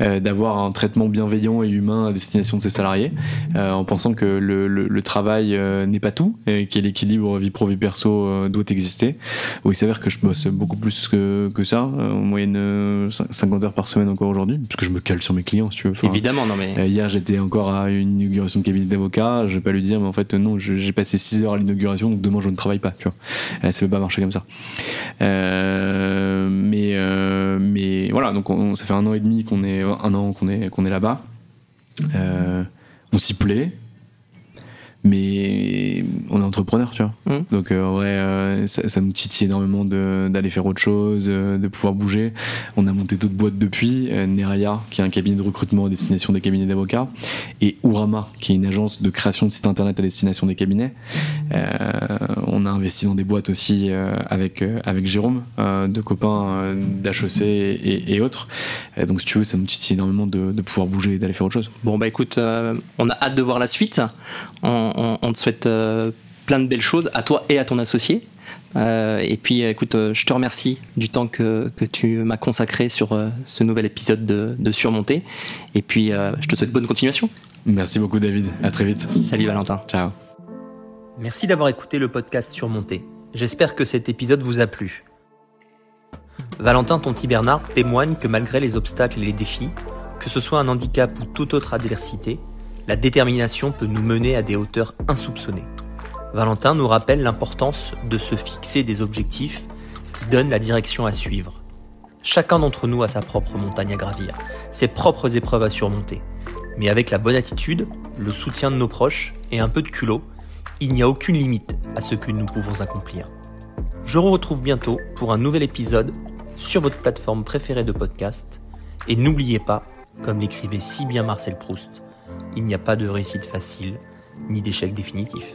euh, d'avoir un traitement bienveillant et humain à destination de ses salariés, en pensant que le, le, le travail n'est pas tout et que l'équilibre vie pro vie perso doit exister. Où il s'avère que je bosse beaucoup plus que, que ça, en moyenne 50 heures par semaine encore aujourd'hui, parce que je me cale sur mes clients, si tu veux. Évidemment, non mais. hier j'étais encore à une inauguration de cabinet d'avocat, je vais pas lui dire, mais en fait non, j'ai passé 6 heures à l'inauguration, donc demain je ne travaille pas, tu vois. Euh, ça ne peut pas marcher comme ça. Euh, mais, euh, mais voilà, donc ça fait un an et demi qu'on est, un est, qu'on est là-bas. on s'y plaît mais on est entrepreneur, tu vois. Mmh. Donc, euh, ouais, euh, ça, nous titille énormément d'aller faire autre chose, euh, de pouvoir bouger. On a monté d'autres boîtes depuis, Neria, qui est un cabinet de recrutement à destination des cabinets d'avocats, et Urama, qui est une agence de création de sites internet à destination des cabinets. on a investi dans des boîtes aussi avec, avec Jérôme, de copains d'HEC et, et, autres. donc, si tu veux, ça nous titille énormément de, de pouvoir bouger et d'aller faire autre chose. Bon, bah écoute, on a hâte de voir la suite. On, on, te souhaite euh, plein de belles choses à toi et à ton associé. Euh, et puis, écoute, euh, je te remercie du temps que, tu m'as consacré sur ce nouvel épisode de, de Surmonter. Et puis, je te souhaite bonne continuation. Merci beaucoup, David. À très vite. Salut, Valentin. Ciao. Merci d'avoir écouté le podcast Surmonter. J'espère que cet épisode vous a plu. Valentin Tonti Bernard témoigne que malgré les obstacles et les défis, que ce soit un handicap ou toute autre adversité, la détermination peut nous mener à des hauteurs insoupçonnées. Valentin nous rappelle l'importance de se fixer des objectifs qui donnent la direction à suivre. Chacun d'entre nous a sa propre montagne à gravir, ses propres épreuves à surmonter. Mais avec la bonne attitude, le soutien de nos proches et un peu de culot, il n'y a aucune limite à ce que nous pouvons accomplir. Je vous retrouve bientôt pour un nouvel épisode sur votre plateforme préférée de podcast. Et n'oubliez pas, comme l'écrivait si bien Marcel Proust, il n'y a pas de réussite facile, ni d'échec définitif.